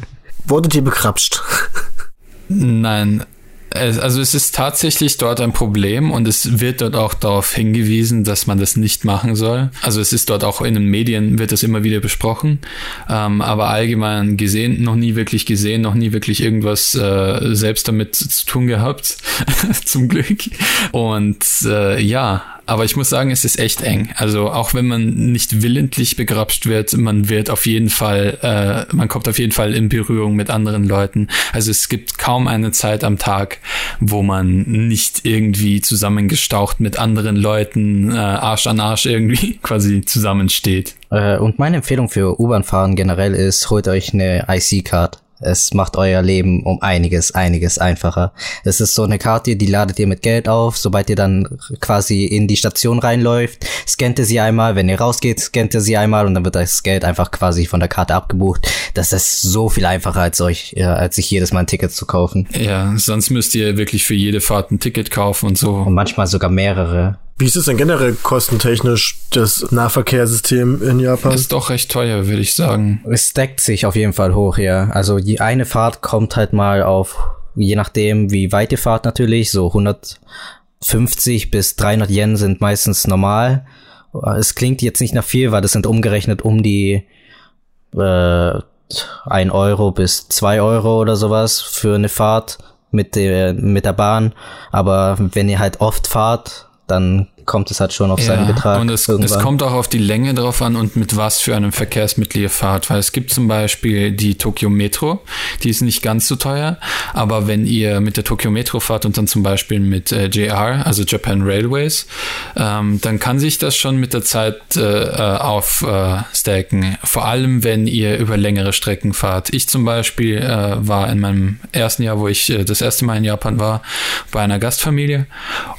A: Wurdet ihr bekrapscht?
B: Nein, also es ist tatsächlich dort ein Problem und es wird dort auch darauf hingewiesen, dass man das nicht machen soll. Also es ist dort auch in den Medien wird das immer wieder besprochen, ähm, aber allgemein gesehen, noch nie wirklich gesehen, noch nie wirklich irgendwas äh, selbst damit zu tun gehabt, zum Glück. Und äh, ja, aber ich muss sagen, es ist echt eng. Also auch wenn man nicht willentlich begrapscht wird, man wird auf jeden Fall, äh, man kommt auf jeden Fall in Berührung mit anderen Leuten. Also es gibt kaum eine Zeit am Tag, wo man nicht irgendwie zusammengestaucht mit anderen Leuten, äh, Arsch an Arsch irgendwie quasi zusammensteht.
C: Äh, und meine Empfehlung für U-Bahn-Fahren generell ist, holt euch eine IC-Card. Es macht euer Leben um einiges, einiges einfacher. Es ist so eine Karte, die ladet ihr mit Geld auf. Sobald ihr dann quasi in die Station reinläuft, scannt ihr sie einmal. Wenn ihr rausgeht, scannt ihr sie einmal und dann wird das Geld einfach quasi von der Karte abgebucht. Das ist so viel einfacher als euch, ja, als sich jedes Mal ein Ticket zu kaufen.
B: Ja, sonst müsst ihr wirklich für jede Fahrt ein Ticket kaufen und so.
C: Und manchmal sogar mehrere.
A: Wie ist es denn generell kostentechnisch, das Nahverkehrssystem in Japan?
B: Ist doch recht teuer, würde ich sagen.
C: Es stackt sich auf jeden Fall hoch, ja. Also die eine Fahrt kommt halt mal auf, je nachdem wie weit ihr fahrt natürlich, so 150 bis 300 Yen sind meistens normal. Es klingt jetzt nicht nach viel, weil das sind umgerechnet um die äh, 1 Euro bis 2 Euro oder sowas für eine Fahrt mit der, mit der Bahn. Aber wenn ihr halt oft fahrt, dann kommt es halt schon auf ja, seinen Betrag.
B: Und es, es, kommt auch auf die Länge drauf an und mit was für einem Verkehrsmittel ihr fahrt. Weil es gibt zum Beispiel die Tokyo Metro, die ist nicht ganz so teuer, aber wenn ihr mit der Tokyo Metro fahrt und dann zum Beispiel mit äh, JR, also Japan Railways, ähm, dann kann sich das schon mit der Zeit äh, äh aufstacken. Äh, Vor allem, wenn ihr über längere Strecken fahrt. Ich zum Beispiel äh, war in meinem ersten Jahr, wo ich äh, das erste Mal in Japan war, bei einer Gastfamilie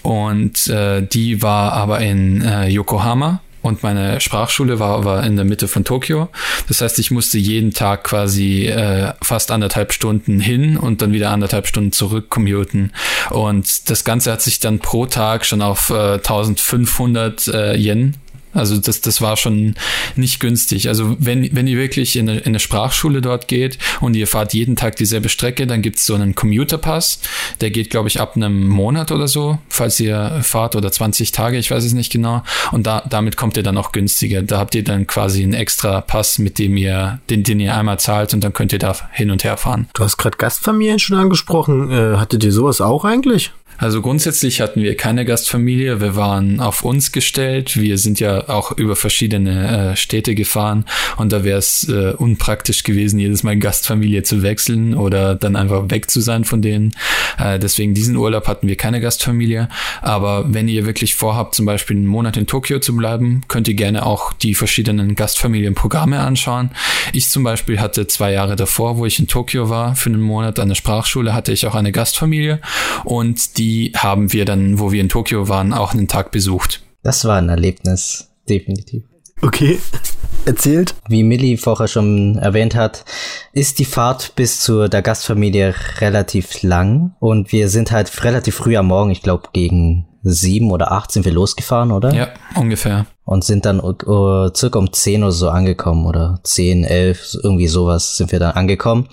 B: und die war war aber in äh, Yokohama und meine Sprachschule war, war in der Mitte von Tokio. Das heißt, ich musste jeden Tag quasi äh, fast anderthalb Stunden hin und dann wieder anderthalb Stunden zurück commuten. Und das Ganze hat sich dann pro Tag schon auf äh, 1500 äh, Yen also das, das war schon nicht günstig. Also wenn, wenn ihr wirklich in eine, in eine Sprachschule dort geht und ihr fahrt jeden Tag dieselbe Strecke, dann gibt's so einen Commuterpass. Der geht, glaube ich, ab einem Monat oder so, falls ihr fahrt oder 20 Tage, ich weiß es nicht genau. Und da, damit kommt ihr dann auch günstiger. Da habt ihr dann quasi einen extra Pass, mit dem ihr, den, den ihr einmal zahlt und dann könnt ihr da hin und her fahren.
A: Du hast gerade Gastfamilien schon angesprochen. Äh, hattet ihr sowas auch eigentlich?
B: Also grundsätzlich hatten wir keine Gastfamilie, wir waren auf uns gestellt. Wir sind ja auch über verschiedene äh, Städte gefahren und da wäre es äh, unpraktisch gewesen, jedes Mal Gastfamilie zu wechseln oder dann einfach weg zu sein von denen. Äh, deswegen diesen Urlaub hatten wir keine Gastfamilie. Aber wenn ihr wirklich vorhabt, zum Beispiel einen Monat in Tokio zu bleiben, könnt ihr gerne auch die verschiedenen Gastfamilienprogramme anschauen. Ich zum Beispiel hatte zwei Jahre davor, wo ich in Tokio war, für einen Monat an der Sprachschule, hatte ich auch eine Gastfamilie und die die haben wir dann, wo wir in Tokio waren, auch einen Tag besucht.
C: Das war ein Erlebnis, definitiv.
A: Okay, erzählt.
C: Wie Millie vorher schon erwähnt hat, ist die Fahrt bis zu der Gastfamilie relativ lang und wir sind halt relativ früh am Morgen, ich glaube gegen sieben oder acht sind wir losgefahren, oder?
B: Ja, ungefähr.
C: Und sind dann uh, circa um zehn oder so angekommen oder zehn, elf, irgendwie sowas sind wir dann angekommen.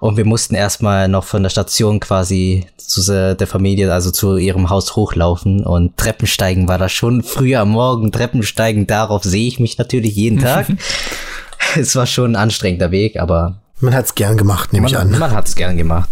C: Und wir mussten erstmal noch von der Station quasi zu der Familie, also zu ihrem Haus hochlaufen und Treppensteigen war da schon früh am Morgen. Treppensteigen, darauf sehe ich mich natürlich jeden Tag. es war schon ein anstrengender Weg, aber
A: man hat's gern gemacht, nehme ich an.
C: Man hat's gern gemacht.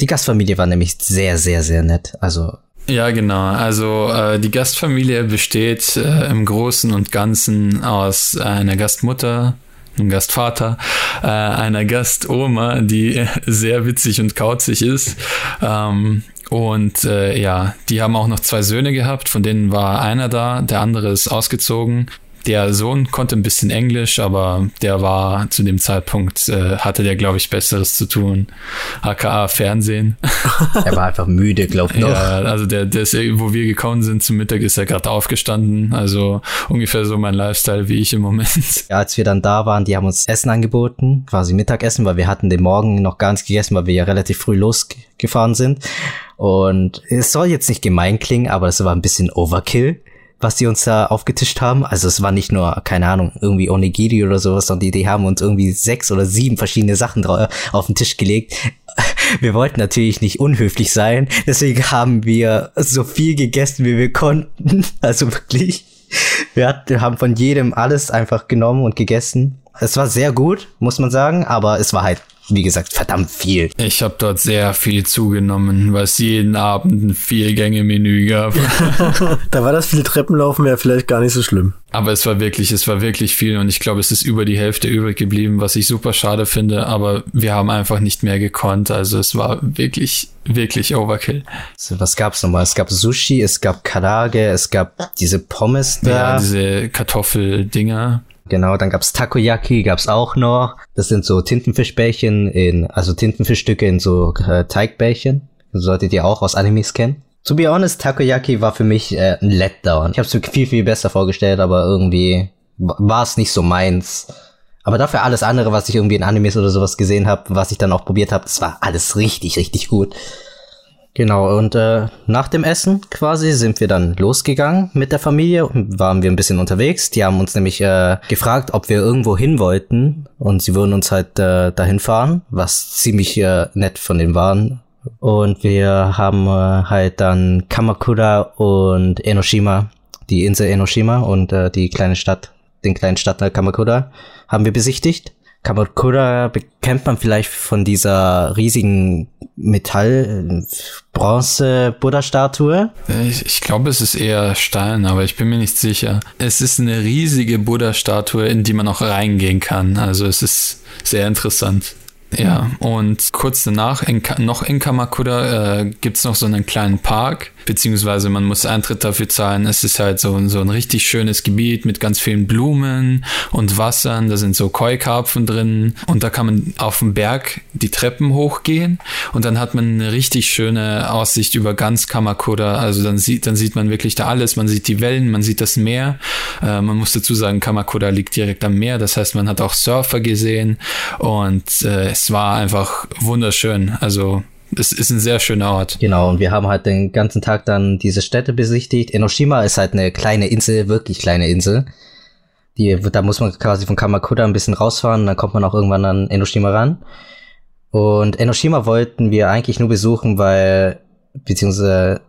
C: Die Gastfamilie war nämlich sehr, sehr, sehr nett. Also
B: Ja, genau. Also äh, die Gastfamilie besteht äh, im Großen und Ganzen aus einer Gastmutter, einem Gastvater, äh, einer Gastoma, die sehr witzig und kauzig ist. Ähm, und äh, ja, die haben auch noch zwei Söhne gehabt, von denen war einer da, der andere ist ausgezogen. Der Sohn konnte ein bisschen Englisch, aber der war zu dem Zeitpunkt, äh, hatte der, glaube ich, Besseres zu tun. aka Fernsehen.
C: Er war einfach müde, glaube ich.
B: Ja, also der, der ist, wo wir gekommen sind zum Mittag, ist er gerade aufgestanden. Also ungefähr so mein Lifestyle wie ich im Moment.
C: Ja, als wir dann da waren, die haben uns Essen angeboten, quasi Mittagessen, weil wir hatten den Morgen noch gar nichts gegessen, weil wir ja relativ früh losgefahren sind. Und es soll jetzt nicht gemein klingen, aber es war ein bisschen Overkill was die uns da aufgetischt haben. Also es war nicht nur, keine Ahnung, irgendwie Onigiri oder sowas, sondern die, die haben uns irgendwie sechs oder sieben verschiedene Sachen auf den Tisch gelegt. Wir wollten natürlich nicht unhöflich sein, deswegen haben wir so viel gegessen, wie wir konnten. Also wirklich. Wir haben von jedem alles einfach genommen und gegessen. Es war sehr gut, muss man sagen, aber es war halt wie gesagt, verdammt viel.
B: Ich habe dort sehr viel zugenommen, weil es jeden Abend ein Vier-Gänge-Menü gab.
A: da war das viele Treppenlaufen ja vielleicht gar nicht so schlimm.
B: Aber es war wirklich, es war wirklich viel und ich glaube, es ist über die Hälfte übrig geblieben, was ich super schade finde, aber wir haben einfach nicht mehr gekonnt. Also es war wirklich, wirklich Overkill.
C: So, was gab's nochmal? Es gab Sushi, es gab Karage, es gab diese Pommes da.
B: Ja, diese Kartoffeldinger.
C: Genau, dann gab's Takoyaki, gab's auch noch. Das sind so Tintenfischbällchen in, also Tintenfischstücke in so äh, Teigbällchen. Solltet ihr auch aus Animes kennen. To be honest, Takoyaki war für mich äh, ein Letdown. Ich habe es mir viel, viel besser vorgestellt, aber irgendwie war es nicht so meins. Aber dafür alles andere, was ich irgendwie in Animes oder sowas gesehen habe, was ich dann auch probiert habe, das war alles richtig, richtig gut. Genau, und äh, nach dem Essen quasi sind wir dann losgegangen mit der Familie waren wir ein bisschen unterwegs. Die haben uns nämlich äh, gefragt, ob wir irgendwo hin wollten und sie würden uns halt äh, dahin fahren, was ziemlich äh, nett von denen waren. Und wir haben äh, halt dann Kamakura und Enoshima, die Insel Enoshima und äh, die kleine Stadt, den kleinen Stadtteil Kamakura haben wir besichtigt. Kamakura kennt man vielleicht von dieser riesigen Metall-Bronze-Buddha-Statue.
B: Ich, ich glaube, es ist eher Stein, aber ich bin mir nicht sicher. Es ist eine riesige Buddha-Statue, in die man auch reingehen kann. Also es ist sehr interessant. Ja, und kurz danach, in, noch in Kamakura, äh, gibt noch so einen kleinen Park, beziehungsweise man muss Eintritt dafür zahlen. Es ist halt so, so ein richtig schönes Gebiet mit ganz vielen Blumen und Wassern. Da sind so Koi-Karpfen drin und da kann man auf dem Berg die Treppen hochgehen und dann hat man eine richtig schöne Aussicht über ganz Kamakura. Also dann sieht, dann sieht man wirklich da alles. Man sieht die Wellen, man sieht das Meer. Äh, man muss dazu sagen, Kamakura liegt direkt am Meer. Das heißt, man hat auch Surfer gesehen und äh, es war einfach wunderschön. Also es ist ein sehr schöner Ort.
C: Genau, und wir haben halt den ganzen Tag dann diese Städte besichtigt. Enoshima ist halt eine kleine Insel, wirklich kleine Insel. Die, da muss man quasi von Kamakura ein bisschen rausfahren, dann kommt man auch irgendwann an Enoshima ran. Und Enoshima wollten wir eigentlich nur besuchen, weil, beziehungsweise,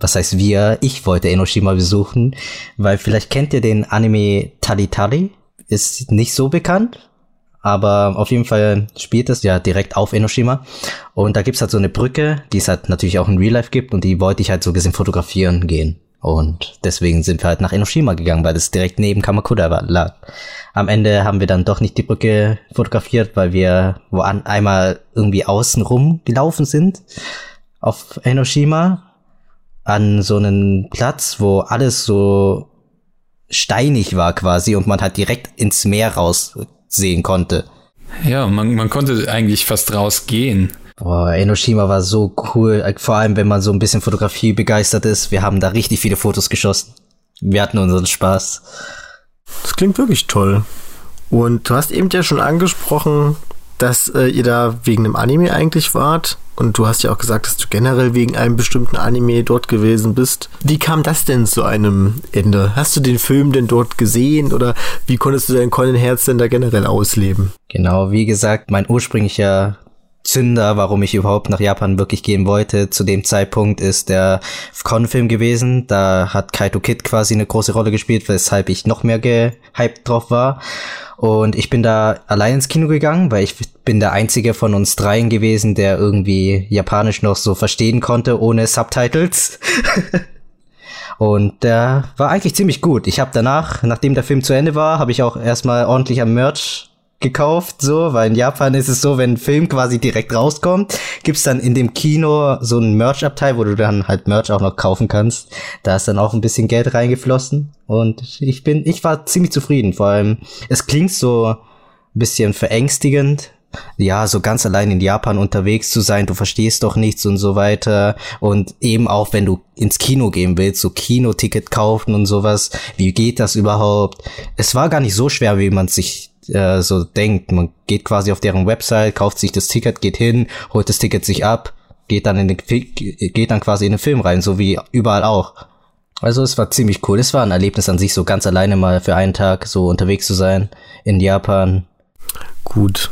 C: was heißt wir? Ich wollte Enoshima besuchen, weil vielleicht kennt ihr den Anime Tali Tali. Ist nicht so bekannt, aber auf jeden Fall spielt es ja direkt auf Enoshima. Und da gibt's halt so eine Brücke, die es halt natürlich auch in Real Life gibt und die wollte ich halt so gesehen fotografieren gehen. Und deswegen sind wir halt nach Enoshima gegangen, weil es direkt neben Kamakura lag. Am Ende haben wir dann doch nicht die Brücke fotografiert, weil wir wo an, einmal irgendwie außen rum gelaufen sind auf Enoshima an so einen Platz, wo alles so steinig war quasi und man halt direkt ins Meer raus sehen konnte.
B: Ja, man, man konnte eigentlich fast rausgehen.
C: Boah, Enoshima war so cool, vor allem wenn man so ein bisschen Fotografie begeistert ist. Wir haben da richtig viele Fotos geschossen. Wir hatten unseren Spaß.
A: Das klingt wirklich toll. Und du hast eben ja schon angesprochen, dass äh, ihr da wegen einem Anime eigentlich wart. Und du hast ja auch gesagt, dass du generell wegen einem bestimmten Anime dort gewesen bist. Wie kam das denn zu einem Ende? Hast du den Film denn dort gesehen oder wie konntest du dein Conan Herz denn da generell ausleben?
C: Genau, wie gesagt, mein ursprünglicher Zünder, warum ich überhaupt nach Japan wirklich gehen wollte. Zu dem Zeitpunkt ist der Con-Film gewesen. Da hat Kaito Kid quasi eine große Rolle gespielt, weshalb ich noch mehr gehypt drauf war. Und ich bin da allein ins Kino gegangen, weil ich bin der einzige von uns dreien gewesen, der irgendwie Japanisch noch so verstehen konnte, ohne Subtitles. Und der war eigentlich ziemlich gut. Ich habe danach, nachdem der Film zu Ende war, habe ich auch erstmal ordentlich am Merch gekauft, so, weil in Japan ist es so, wenn ein Film quasi direkt rauskommt, gibt's dann in dem Kino so einen Merch-Abteil, wo du dann halt Merch auch noch kaufen kannst. Da ist dann auch ein bisschen Geld reingeflossen und ich bin, ich war ziemlich zufrieden. Vor allem, es klingt so ein bisschen verängstigend, ja, so ganz allein in Japan unterwegs zu sein, du verstehst doch nichts und so weiter. Und eben auch, wenn du ins Kino gehen willst, so Kinoticket kaufen und sowas, wie geht das überhaupt? Es war gar nicht so schwer, wie man sich äh, so denkt. Man geht quasi auf deren Website, kauft sich das Ticket, geht hin, holt das Ticket sich ab, geht dann in den, geht dann quasi in den Film rein, so wie überall auch. Also es war ziemlich cool. Es war ein Erlebnis an sich, so ganz alleine mal für einen Tag so unterwegs zu sein in Japan.
A: Gut.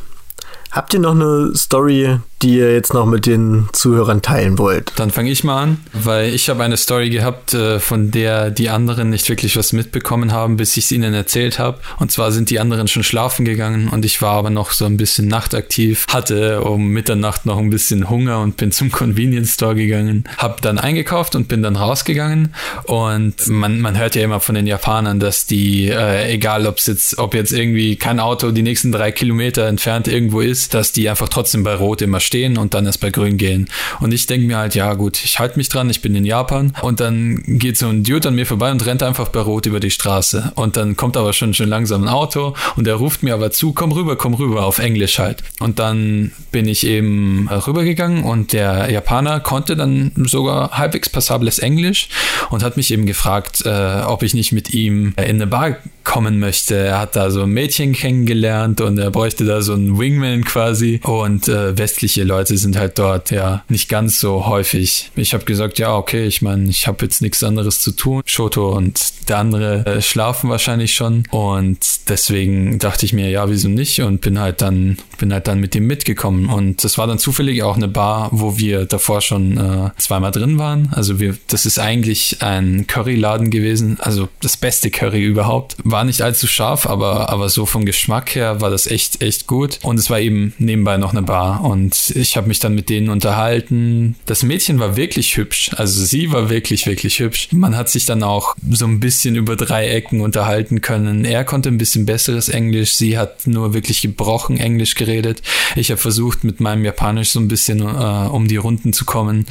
A: Habt ihr noch eine Story, die ihr jetzt noch mit den Zuhörern teilen wollt?
B: Dann fange ich mal an, weil ich habe eine Story gehabt, äh, von der die anderen nicht wirklich was mitbekommen haben, bis ich es ihnen erzählt habe. Und zwar sind die anderen schon schlafen gegangen und ich war aber noch so ein bisschen nachtaktiv, hatte um Mitternacht noch ein bisschen Hunger und bin zum Convenience Store gegangen, habe dann eingekauft und bin dann rausgegangen. Und man, man hört ja immer von den Japanern, dass die, äh, egal ob jetzt, ob jetzt irgendwie kein Auto die nächsten drei Kilometer entfernt irgendwo ist, dass die einfach trotzdem bei Rot immer stehen und dann erst bei Grün gehen. Und ich denke mir halt, ja gut, ich halte mich dran, ich bin in Japan und dann geht so ein Dude an mir vorbei und rennt einfach bei Rot über die Straße. Und dann kommt aber schon, schon langsam ein Auto und er ruft mir aber zu, komm rüber, komm rüber, auf Englisch halt. Und dann bin ich eben rübergegangen und der Japaner konnte dann sogar halbwegs passables Englisch und hat mich eben gefragt, äh, ob ich nicht mit ihm in eine Bar kommen möchte. Er hat da so ein Mädchen kennengelernt und er bräuchte da so einen Wingman quasi. Und äh, westliche Leute sind halt dort ja nicht ganz so häufig. Ich habe gesagt, ja, okay, ich meine, ich habe jetzt nichts anderes zu tun. Shoto und der andere äh, schlafen wahrscheinlich schon. Und deswegen dachte ich mir, ja, wieso nicht? Und bin halt dann, bin halt dann mit ihm mitgekommen. Und das war dann zufällig auch eine Bar, wo wir davor schon äh, zweimal drin waren. Also wir, das ist eigentlich ein Curryladen gewesen. Also das beste Curry überhaupt war nicht allzu scharf, aber, aber so vom Geschmack her war das echt, echt gut. Und es war eben nebenbei noch eine Bar. Und ich habe mich dann mit denen unterhalten. Das Mädchen war wirklich hübsch. Also sie war wirklich, wirklich hübsch. Man hat sich dann auch so ein bisschen über drei Ecken unterhalten können. Er konnte ein bisschen besseres Englisch. Sie hat nur wirklich gebrochen Englisch geredet. Ich habe versucht, mit meinem Japanisch so ein bisschen äh, um die Runden zu kommen.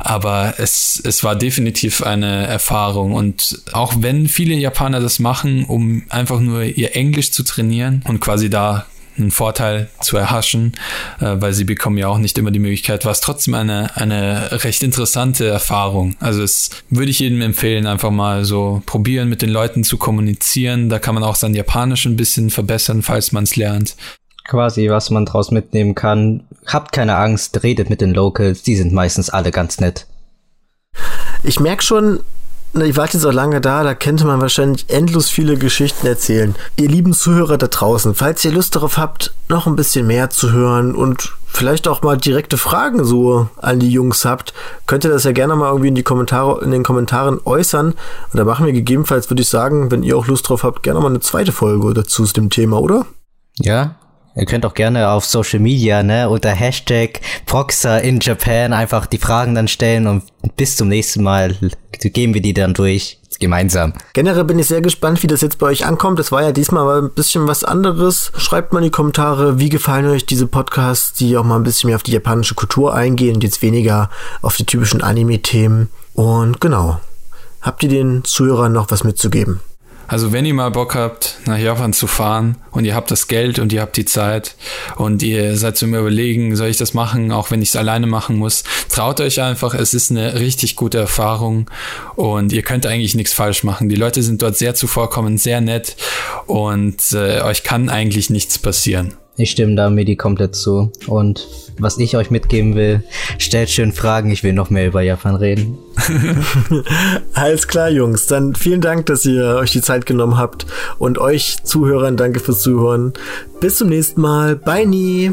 B: Aber es, es war definitiv eine Erfahrung. Und auch wenn viele Japaner das machen, um einfach nur ihr Englisch zu trainieren und quasi da einen Vorteil zu erhaschen, äh, weil sie bekommen ja auch nicht immer die Möglichkeit, war es trotzdem eine, eine recht interessante Erfahrung. Also es würde ich jedem empfehlen, einfach mal so probieren, mit den Leuten zu kommunizieren. Da kann man auch sein Japanisch ein bisschen verbessern, falls man es lernt.
C: Quasi, was man draus mitnehmen kann. Habt keine Angst, redet mit den Locals, die sind meistens alle ganz nett.
A: Ich merke schon, ich warte jetzt auch lange da, da könnte man wahrscheinlich endlos viele Geschichten erzählen. Ihr lieben Zuhörer da draußen, falls ihr Lust darauf habt, noch ein bisschen mehr zu hören und vielleicht auch mal direkte Fragen so an die Jungs habt, könnt ihr das ja gerne mal irgendwie in die Kommentare, in den Kommentaren äußern. Und da machen wir gegebenenfalls, würde ich sagen, wenn ihr auch Lust drauf habt, gerne mal eine zweite Folge dazu zu dem Thema, oder?
C: Ja, Ihr könnt auch gerne auf Social Media, ne, unter Hashtag Proxer in Japan einfach die Fragen dann stellen und bis zum nächsten Mal gehen wir die dann durch gemeinsam.
A: Generell bin ich sehr gespannt, wie das jetzt bei euch ankommt. Das war ja diesmal mal ein bisschen was anderes. Schreibt mal in die Kommentare, wie gefallen euch diese Podcasts, die auch mal ein bisschen mehr auf die japanische Kultur eingehen und jetzt weniger auf die typischen Anime-Themen. Und genau. Habt ihr den Zuhörern noch was mitzugeben?
B: Also wenn ihr mal Bock habt, nach Japan zu fahren und ihr habt das Geld und ihr habt die Zeit und ihr seid zum Überlegen, soll ich das machen, auch wenn ich es alleine machen muss, traut euch einfach, es ist eine richtig gute Erfahrung und ihr könnt eigentlich nichts falsch machen. Die Leute sind dort sehr zuvorkommend, sehr nett und äh, euch kann eigentlich nichts passieren.
C: Ich stimme da Medi komplett zu. Und was ich euch mitgeben will, stellt schön Fragen, ich will noch mehr über Japan reden.
A: Alles klar, Jungs. Dann vielen Dank, dass ihr euch die Zeit genommen habt. Und euch Zuhörern danke fürs Zuhören. Bis zum nächsten Mal. Bye nie.